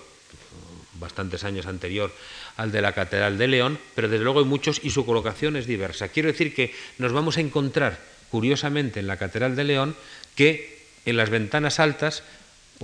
bastantes años anterior al de la Catedral de León, pero desde luego hay muchos y su colocación es diversa. Quiero decir que nos vamos a encontrar, curiosamente, en la Catedral de León, que en las ventanas altas,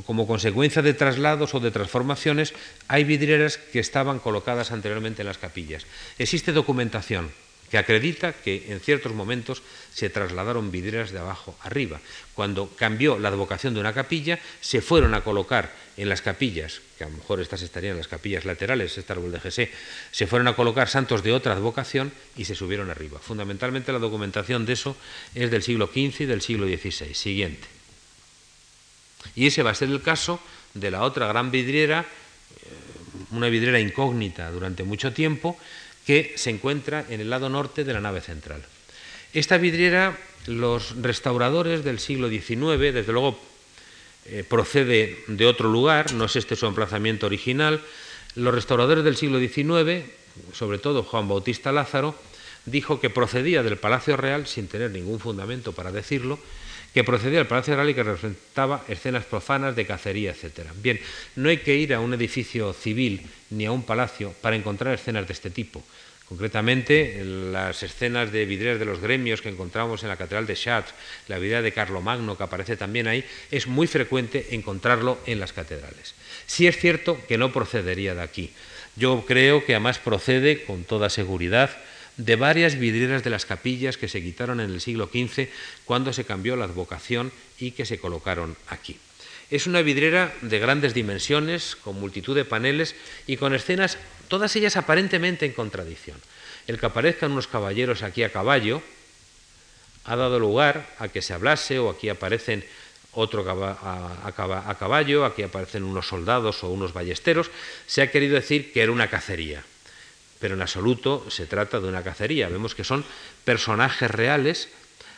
como consecuencia de traslados o de transformaciones, hay vidrieras que estaban colocadas anteriormente en las capillas. Existe documentación que acredita que en ciertos momentos se trasladaron vidrieras de abajo arriba. Cuando cambió la advocación de una capilla, se fueron a colocar en las capillas, que a lo mejor estas estarían en las capillas laterales, este árbol de Jesé, se fueron a colocar santos de otra advocación y se subieron arriba. Fundamentalmente la documentación de eso es del siglo XV y del siglo XVI. Siguiente. Y ese va a ser el caso de la otra gran vidriera, eh, una vidriera incógnita durante mucho tiempo, que se encuentra en el lado norte de la nave central. Esta vidriera, los restauradores del siglo XIX, desde luego eh, procede de otro lugar, no es este su emplazamiento original, los restauradores del siglo XIX, sobre todo Juan Bautista Lázaro, dijo que procedía del Palacio Real, sin tener ningún fundamento para decirlo, que procedía del Palacio Real y que representaba escenas profanas de cacería, etc. Bien, no hay que ir a un edificio civil ni a un palacio para encontrar escenas de este tipo. Concretamente, las escenas de vidrieras de los gremios que encontramos en la Catedral de Chartres, la vidriera de Carlomagno que aparece también ahí, es muy frecuente encontrarlo en las catedrales. Sí es cierto que no procedería de aquí. Yo creo que además procede con toda seguridad de varias vidrieras de las capillas que se quitaron en el siglo XV cuando se cambió la advocación y que se colocaron aquí. Es una vidriera de grandes dimensiones, con multitud de paneles y con escenas, todas ellas aparentemente en contradicción. El que aparezcan unos caballeros aquí a caballo ha dado lugar a que se hablase, o aquí aparecen otro a, caballo, aquí aparecen unos soldados o unos ballesteros, se ha querido decir que era una cacería. Pero en absoluto se trata de una cacería. Vemos que son personajes reales.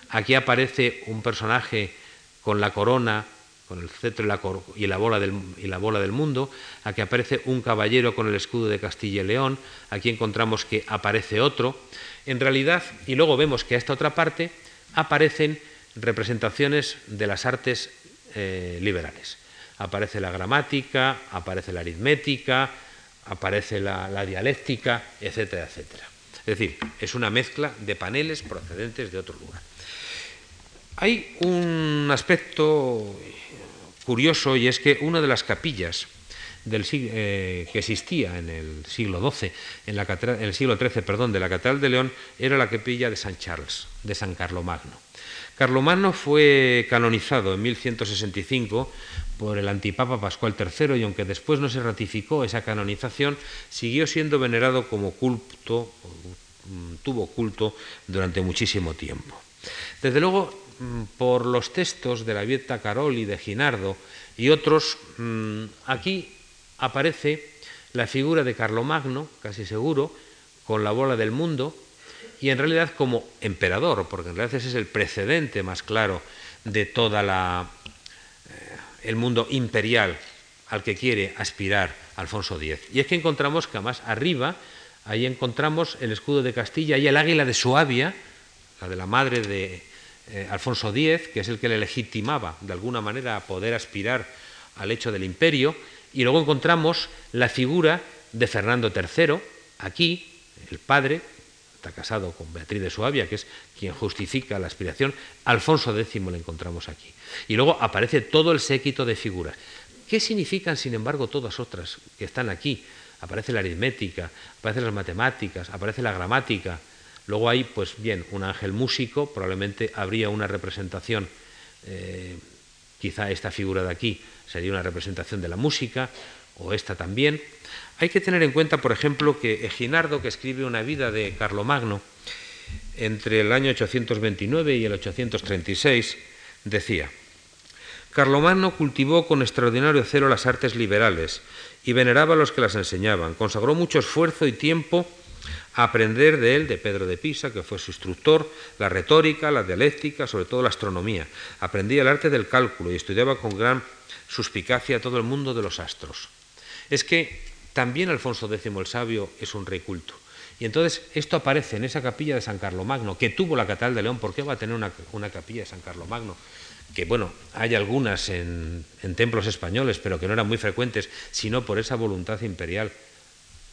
Aquí aparece un personaje con la corona con el cetro y la, bola del, y la bola del mundo, aquí aparece un caballero con el escudo de Castilla y León, aquí encontramos que aparece otro, en realidad, y luego vemos que a esta otra parte aparecen representaciones de las artes eh, liberales. Aparece la gramática, aparece la aritmética, aparece la dialéctica, etcétera, etcétera. Es decir, es una mezcla de paneles procedentes de otro lugar. Hay un aspecto curioso y es que una de las capillas del, eh, que existía en el siglo XII, en, la el siglo XIII, perdón, de la Catedral de León, era la capilla de San Charles, de San Carlomagno. Carlomagno fue canonizado en 1165 por el antipapa Pascual III y aunque después no se ratificó esa canonización, siguió siendo venerado como culto, mm, tuvo culto durante muchísimo tiempo. Desde luego, Mm, por los textos de la Vieta Caroli, de Ginardo y otros, mm, aquí aparece la figura de Carlomagno, casi seguro, con la bola del mundo, y en realidad como emperador, porque en realidad ese es el precedente más claro de toda la el mundo imperial al que quiere aspirar Alfonso X. Y es que encontramos que además arriba, ahí encontramos el escudo de Castilla y el águila de Suabia, la de la madre de eh, Alfonso X, que es el que le legitimaba de alguna manera a poder aspirar al hecho del imperio, y luego encontramos la figura de Fernando III, aquí, el padre, está casado con Beatriz de Suabia, que es quien justifica la aspiración, Alfonso X lo encontramos aquí. Y luego aparece todo el séquito de figuras. ¿Qué significan, sin embargo, todas otras que están aquí? Aparece la aritmética, aparecen las matemáticas, aparece la gramática. Luego hay, pues bien, un ángel músico, probablemente habría una representación, eh, quizá esta figura de aquí sería una representación de la música, o esta también. Hay que tener en cuenta, por ejemplo, que Eginardo, que escribe una vida de Carlomagno entre el año 829 y el 836, decía, Carlomagno cultivó con extraordinario celo las artes liberales y veneraba a los que las enseñaban. Consagró mucho esfuerzo y tiempo a aprender de él, de Pedro de Pisa, que fue su instructor, la retórica, la dialéctica, sobre todo la astronomía. Aprendía el arte del cálculo y estudiaba con gran suspicacia todo el mundo de los astros es que también Alfonso X el Sabio es un rey culto. Y entonces esto aparece en esa capilla de San Carlomagno, que tuvo la Catedral de León. ¿Por qué va a tener una, capilla de San Carlomagno? Que bueno, hay algunas en, en, templos españoles, pero que no eran muy frecuentes, sino por esa voluntad imperial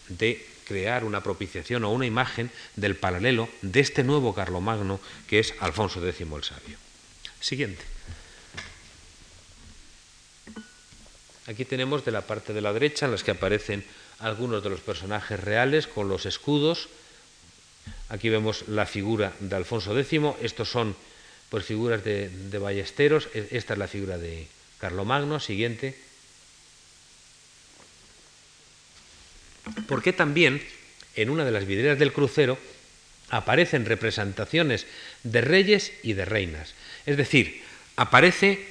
de crear una propiciación o una imagen del paralelo de este nuevo Carlomagno que es Alfonso X el Sabio. Siguiente. Aquí tenemos de la parte de la derecha en las que aparecen algunos de los personajes reales con los escudos. Aquí vemos la figura de Alfonso X. Estos son pues, figuras de, ballesteros. E, esta es la figura de Carlomagno. Siguiente. Porque también en una de las vidrieras del crucero aparecen representaciones de reyes y de reinas. Es decir, aparece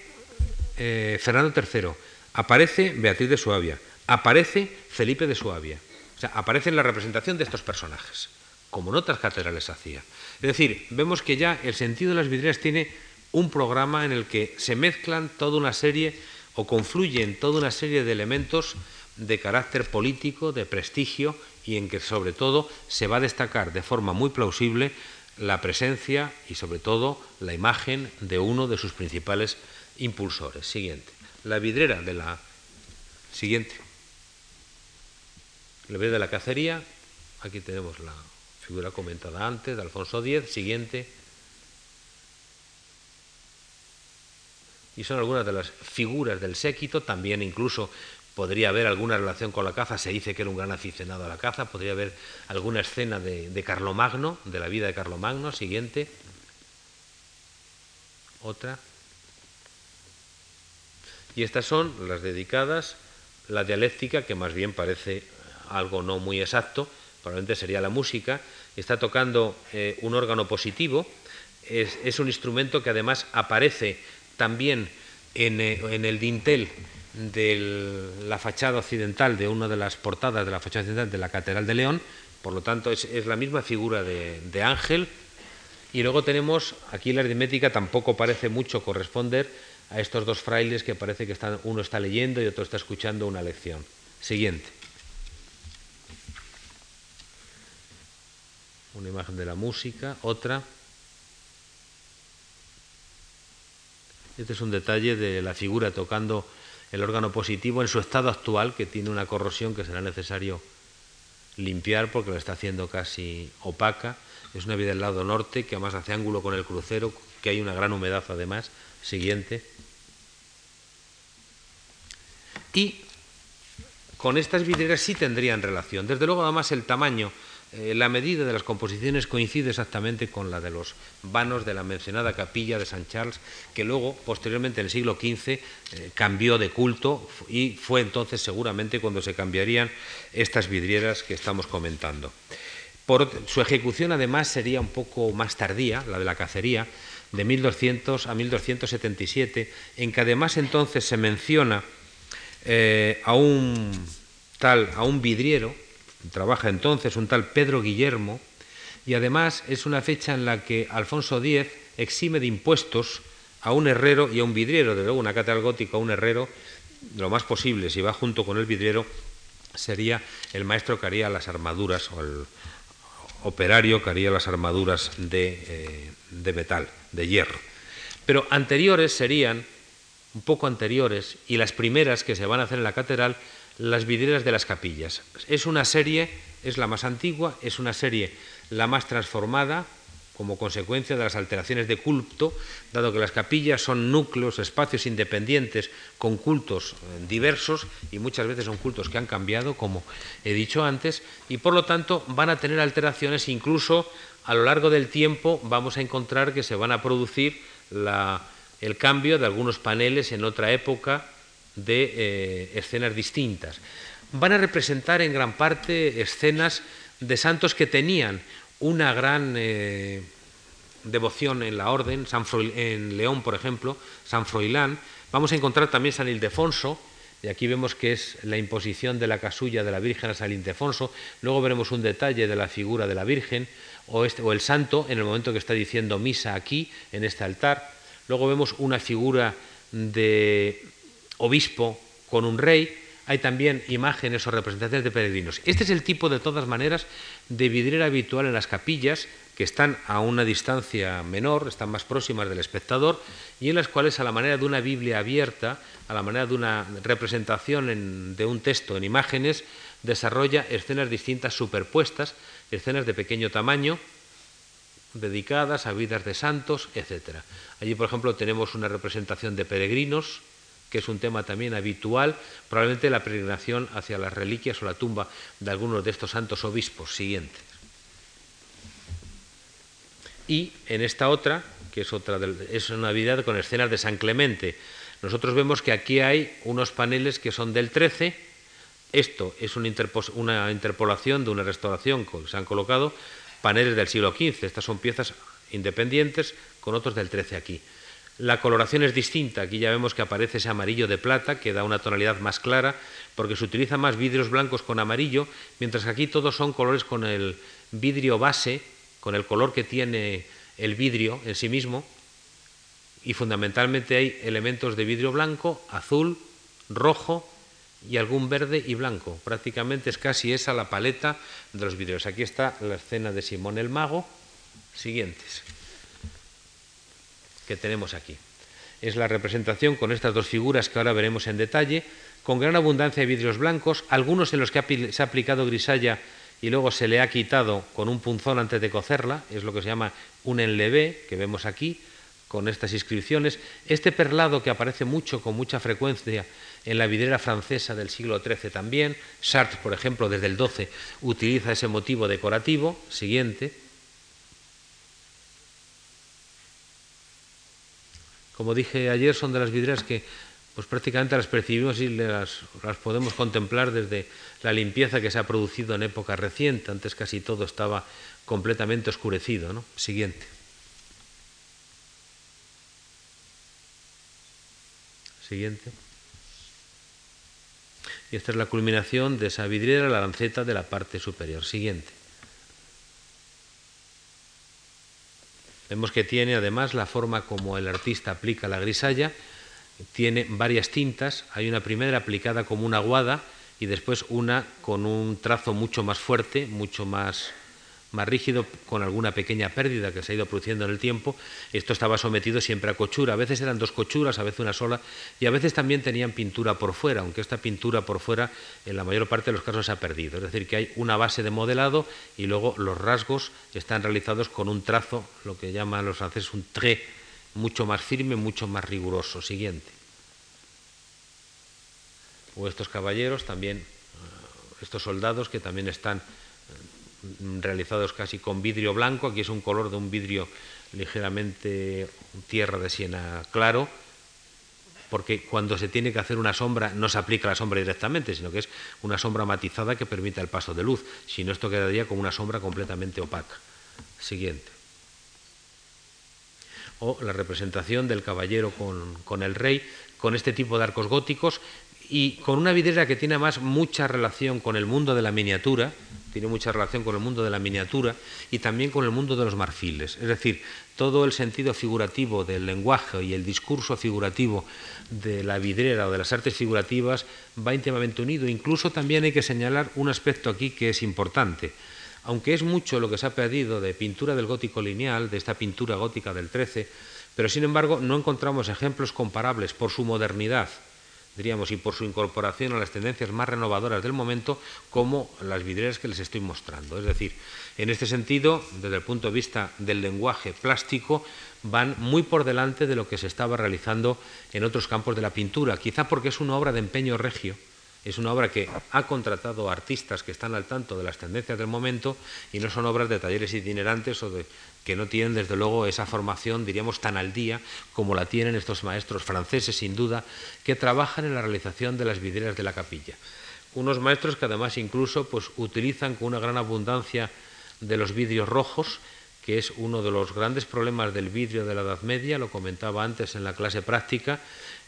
eh, Fernando III, aparece Beatriz de Suabia, aparece Felipe de Suabia. O sea, aparece en la representación de estos personajes, como en otras catedrales hacía. Es decir, vemos que ya el sentido de las vidrieras tiene un programa en el que se mezclan toda una serie o confluyen toda una serie de elementos de carácter político, de prestigio y en que sobre todo se va a destacar de forma muy plausible la presencia y sobre todo la imagen de uno de sus principales impulsores. Siguiente la vidrera de la siguiente. La vidrera de la cacería, aquí tenemos la figura comentada antes de Alfonso X, siguiente. Y son algunas de las figuras del séquito, también incluso podría haber alguna relación con la caza, se dice que era un gran aficionado a la caza, podría haber alguna escena de, de Carlomagno, de la vida de Carlomagno, siguiente. Otra. Y estas son las dedicadas, la dialéctica, que más bien parece algo no muy exacto, probablemente sería la música, está tocando eh, un órgano positivo, es, un instrumento que además aparece también en, eh, el dintel de la fachada occidental, de una de las portadas de la fachada occidental de la Catedral de León, por lo tanto es, la misma figura de, ángel, y luego tenemos, aquí la aritmética tampoco parece mucho corresponder a estos dos frailes que parece que uno está leyendo y otro está escuchando una lección. Siguiente. Una imagen de la música, otra. Este es un detalle de la figura tocando el órgano positivo en su estado actual, que tiene una corrosión que será necesario limpiar porque lo está haciendo casi opaca. Es una vida del lado norte que además hace ángulo con el crucero, que hay una gran humedad además. Siguiente. Y con estas vidrieras sí tendrían relación. Desde luego, además, el tamaño, eh, la medida de las composiciones coincide exactamente con la de los vanos de la mencionada capilla de San Charles, que luego, posteriormente, en el siglo XV, eh, cambió de culto y fue entonces seguramente cuando se cambiarían estas vidrieras que estamos comentando. Su ejecución, además, sería un poco más tardía, la de la cacería, de 1200 a 1277, en que además entonces se menciona eh, a un tal, a un vidriero, trabaja entonces un tal Pedro Guillermo, y además es una fecha en la que Alfonso X exime de impuestos a un herrero y a un vidriero, de luego una catedral gótica a un herrero, lo más posible, si va junto con el vidriero, sería el maestro que haría las armaduras o el operario que haría las armaduras de, eh, de metal, de hierro. Pero anteriores serían, un poco anteriores, y las primeras que se van a hacer en la catedral, las vidrieras de las capillas. Es una serie, es la más antigua, es una serie la más transformada, como consecuencia de las alteraciones de culto, dado que las capillas son núcleos, espacios independientes con cultos eh, diversos y muchas veces son cultos que han cambiado, como he dicho antes, y por lo tanto van a tener alteraciones, incluso a lo largo del tiempo vamos a encontrar que se van a producir el cambio de algunos paneles en otra época de eh, escenas distintas. Van a representar en gran parte escenas de santos que tenían una gran eh, devoción en la orden, en León, por ejemplo, San Froilán. Vamos a encontrar también San Ildefonso, y aquí vemos que es la imposición de la casulla de la Virgen a San Ildefonso. Luego veremos un detalle de la figura de la Virgen o, este, o el santo en el momento que está diciendo misa aquí, en este altar. Luego vemos una figura de obispo con un rey hay también imágenes o representaciones de peregrinos. Este es el tipo, de todas maneras, de vidriera habitual en las capillas, que están a una distancia menor, están más próximas del espectador, y en las cuales, a la manera de una Biblia abierta, a la manera de una representación de un texto en imágenes, desarrolla escenas distintas superpuestas, escenas de pequeño tamaño, dedicadas a vidas de santos, etc. Allí, por ejemplo, tenemos una representación de peregrinos, que es un tema también habitual, probablemente la peregrinación hacia las reliquias o la tumba de algunos de estos santos obispos siguientes. Y en esta otra, que es otra es una Navidad con escenas de San Clemente, nosotros vemos que aquí hay unos paneles que son del 13. Esto es una, una interpolación de una restauración que se han colocado paneles del siglo XV. Estas son piezas independientes con otros del 13 aquí. La coloración es distinta, aquí ya vemos que aparece ese amarillo de plata que da una tonalidad más clara porque se utilizan más vidrios blancos con amarillo, mientras que aquí todos son colores con el vidrio base, con el color que tiene el vidrio en sí mismo, y fundamentalmente hay elementos de vidrio blanco, azul, rojo y algún verde y blanco. Prácticamente es casi esa la paleta de los vidrios. Aquí está la escena de Simón el Mago. Siguientes que tenemos aquí. Es la representación con estas dos figuras que ahora veremos en detalle, con gran abundancia de vidrios blancos, algunos en los que se ha aplicado grisalla y luego se le ha quitado con un punzón antes de cocerla, es lo que se llama un enlevé, que vemos aquí, con estas inscripciones. Este perlado que aparece mucho, con mucha frecuencia, en la vidriera francesa del siglo XIII también, Chartres, por ejemplo, desde el XII, utiliza ese motivo decorativo. Siguiente. Como dije ayer, son de las vidrieras que pues prácticamente las percibimos y las, podemos contemplar desde la limpieza que se ha producido en época reciente. Antes casi todo estaba completamente oscurecido. Siguiente. Siguiente. Y esta es la culminación de esa vidriera, la lanceta de la parte superior. Siguiente. Vemos que tiene además la forma como el artista aplica la grisalla, tiene varias tintas, hay una primera aplicada como una aguada y después una con un trazo mucho más fuerte, mucho más más rígido con alguna pequeña pérdida que se ha ido produciendo en el tiempo. Esto estaba sometido siempre a cochura. A veces eran dos cochuras, a veces una sola, y a veces también tenían pintura por fuera, aunque esta pintura por fuera en la mayor parte de los casos se ha perdido. Es decir, que hay una base de modelado y luego los rasgos están realizados con un trazo, lo que llaman los franceses un trait, mucho más firme, mucho más riguroso. Siguiente. O estos caballeros también, eh, estos soldados que también están realizados casi con vidrio blanco, aquí es un color de un vidrio ligeramente tierra de siena claro, porque cuando se tiene que hacer una sombra no se aplica la sombra directamente, sino que es una sombra matizada que permite el paso de luz, si no esto quedaría como una sombra completamente opaca. Siguiente. O la representación del caballero con, con el rey, con este tipo de arcos góticos, y con una vidriera que tiene más mucha relación con el mundo de la miniatura, tiene mucha relación con el mundo de la miniatura y también con el mundo de los marfiles. Es decir, todo el sentido figurativo del lenguaje y el discurso figurativo de la vidriera o de las artes figurativas va íntimamente unido. Incluso también hay que señalar un aspecto aquí que es importante. Aunque es mucho lo que se ha perdido de pintura del gótico lineal, de esta pintura gótica del XIII, pero sin embargo no encontramos ejemplos comparables por su modernidad diríamos, y por su incorporación a las tendencias más renovadoras del momento, como las vidrieras que les estoy mostrando. Es decir, en este sentido, desde el punto de vista del lenguaje plástico, van muy por delante de lo que se estaba realizando en otros campos de la pintura, quizá porque es una obra de empeño regio, es una obra que ha contratado artistas que están al tanto de las tendencias del momento y no son obras de talleres itinerantes o de que no tienen desde luego esa formación, diríamos, tan al día como la tienen estos maestros franceses, sin duda, que trabajan en la realización de las vidrieras de la capilla. Unos maestros que además incluso pues, utilizan con una gran abundancia de los vidrios rojos, que es uno de los grandes problemas del vidrio de la Edad Media, lo comentaba antes en la clase práctica.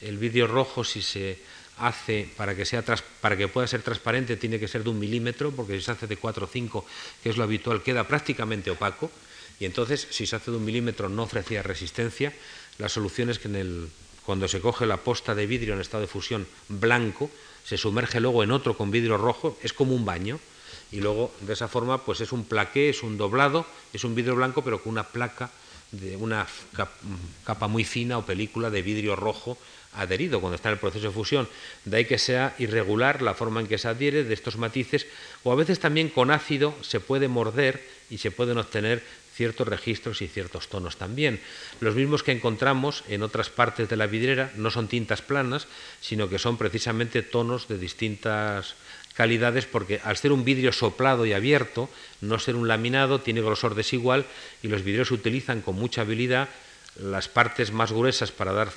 El vidrio rojo, si se hace para que, sea para que pueda ser transparente, tiene que ser de un milímetro, porque si se hace de 4 o 5, que es lo habitual, queda prácticamente opaco. Y entonces, si se hace de un milímetro, no ofrecía resistencia. La solución es que cuando se coge la posta de vidrio en estado de fusión blanco, se sumerge luego en otro con vidrio rojo, es como un baño. Y luego, de esa forma, pues es un plaqué, es un doblado, es un vidrio blanco, pero con una placa de una capa muy fina o película de vidrio rojo adherido cuando está en el proceso de fusión. De ahí que sea irregular la forma en que se adhiere de estos matices, o a veces también con ácido se puede morder y se pueden obtener ciertos registros y ciertos tonos también. Los mismos que encontramos en otras partes de la vidriera no son tintas planas, sino que son precisamente tonos de distintas calidades porque al ser un vidrio soplado y abierto, no ser un laminado, tiene grosor desigual y los vidrios utilizan con mucha habilidad las partes más gruesas para dar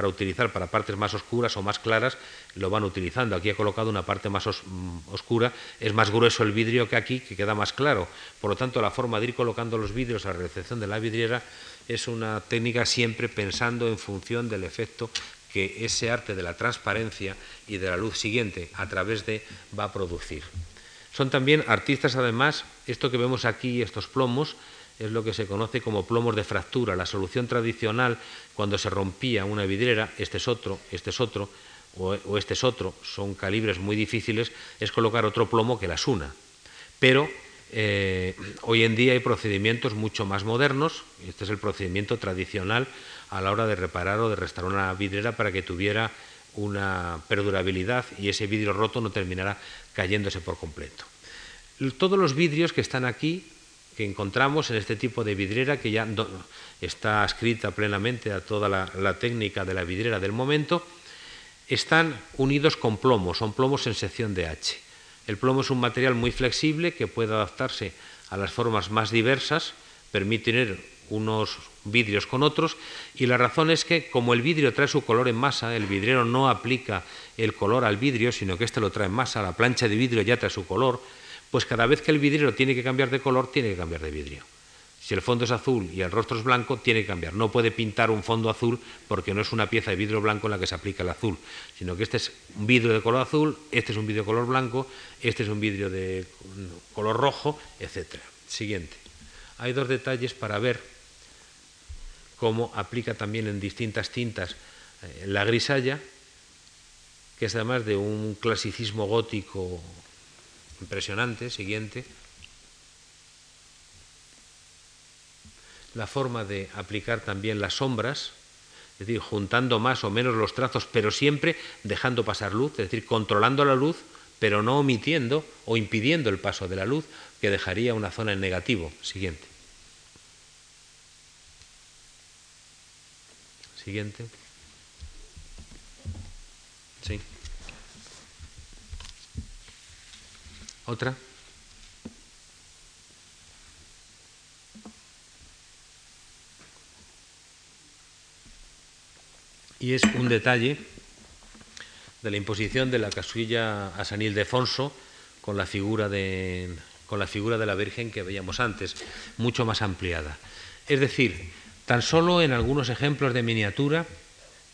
para utilizar para partes más oscuras o más claras, lo van utilizando. Aquí he colocado una parte más mm, oscura, es más grueso el vidrio que aquí, que queda más claro. Por lo tanto, la forma de ir colocando los vidrios a la recepción de la vidriera es una técnica siempre pensando en función del efecto que ese arte de la transparencia y de la luz siguiente a través de va a producir. Son también artistas, además, esto que vemos aquí, estos plomos, es lo que se conoce como plomos de fractura. La solución tradicional, cuando se rompía una vidriera, este es otro, este es otro, o, este es otro, son calibres muy difíciles, es colocar otro plomo que las una. Pero eh, hoy en día hay procedimientos mucho más modernos, este es el procedimiento tradicional a la hora de reparar o de restaurar una vidriera para que tuviera una perdurabilidad y ese vidrio roto no terminara cayéndose por completo. Todos los vidrios que están aquí que encontramos en este tipo de vidriera que ya está escrita plenamente a toda la, técnica de la vidriera del momento, están unidos con plomo, son plomos en sección de H. El plomo es un material muy flexible que puede adaptarse a las formas más diversas, permite tener unos vidrios con otros y la razón es que como el vidrio trae su color en masa, el vidriero no aplica el color al vidrio, sino que éste lo trae en masa, la plancha de vidrio ya trae su color, pues cada vez que el vidrio tiene que cambiar de color, tiene que cambiar de vidrio. Si el fondo es azul y el rostro es blanco, tiene que cambiar. No puede pintar un fondo azul porque no es una pieza de vidrio blanco en la que se aplica el azul, sino que este es un vidrio de color azul, este es un vidrio de color blanco, este es un vidrio de color rojo, etc. Siguiente. Hay dos detalles para ver cómo aplica también en distintas tintas eh, la grisalla, que es además de un clasicismo gótico impresionante, siguiente, la forma de aplicar también las sombras, es decir, juntando más o menos los trazos, pero siempre dejando pasar luz, es decir, controlando la luz, pero no omitiendo o impidiendo el paso de la luz, que dejaría una zona en negativo. Siguiente. Siguiente. Sí. Otra. Y es un detalle de la imposición de la casuilla a San Ildefonso con la figura de, con la figura de la Virgen que veíamos antes, mucho más ampliada. Es decir, tan solo en algunos ejemplos de miniatura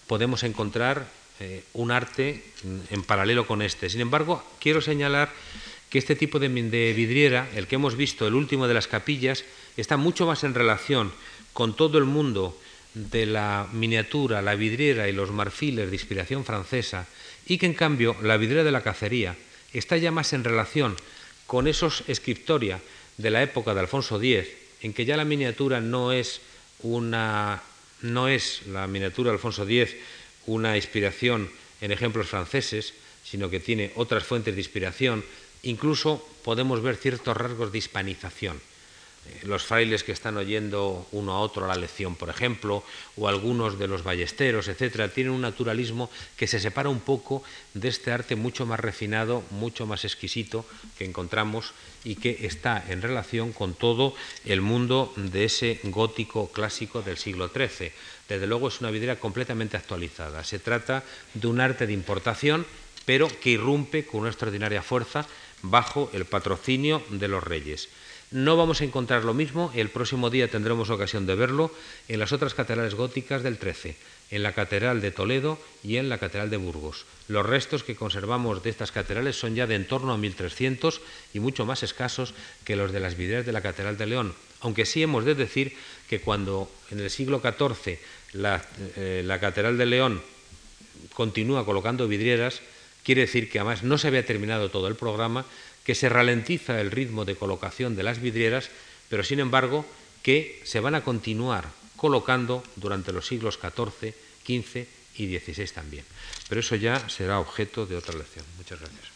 podemos encontrar eh, un arte en paralelo con este. Sin embargo, quiero señalar que este tipo de, vidriera, el que hemos visto, el último de las capillas, está mucho más en relación con todo el mundo de la miniatura, la vidriera y los marfiles de inspiración francesa, y que en cambio la vidriera de la cacería está ya más en relación con esos escriptoria de la época de Alfonso X, en que ya la miniatura no es una no es la miniatura de Alfonso X una inspiración en ejemplos franceses, sino que tiene otras fuentes de inspiración, incluso podemos ver ciertos rasgos de hispanización los frailes que están oyendo uno a otro la lección, por ejemplo, o algunos de los ballesteros, etcétera, tienen un naturalismo que se separa un poco de este arte mucho más refinado, mucho más exquisito que encontramos y que está en relación con todo el mundo de ese gótico clásico del siglo XIII. Desde luego es una vidriera completamente actualizada. Se trata de un arte de importación, pero que irrumpe con una extraordinaria fuerza bajo el patrocinio de los reyes. No vamos a encontrar lo mismo, el próximo día tendremos ocasión de verlo, en las otras catedrales góticas del XIII, en la Catedral de Toledo y en la Catedral de Burgos. Los restos que conservamos de estas catedrales son ya de en torno a 1300 y mucho más escasos que los de las vidrieras de la Catedral de León, aunque sí hemos de decir que cuando en el siglo XIV la, eh, la Catedral de León continúa colocando vidrieras, quiere decir que además no se había terminado todo el programa que se ralentiza el ritmo de colocación de las vidrieras, pero sin embargo que se van a continuar colocando durante los siglos XIV, XV y XVI también. Pero eso ya será objeto de otra lección. Muchas gracias.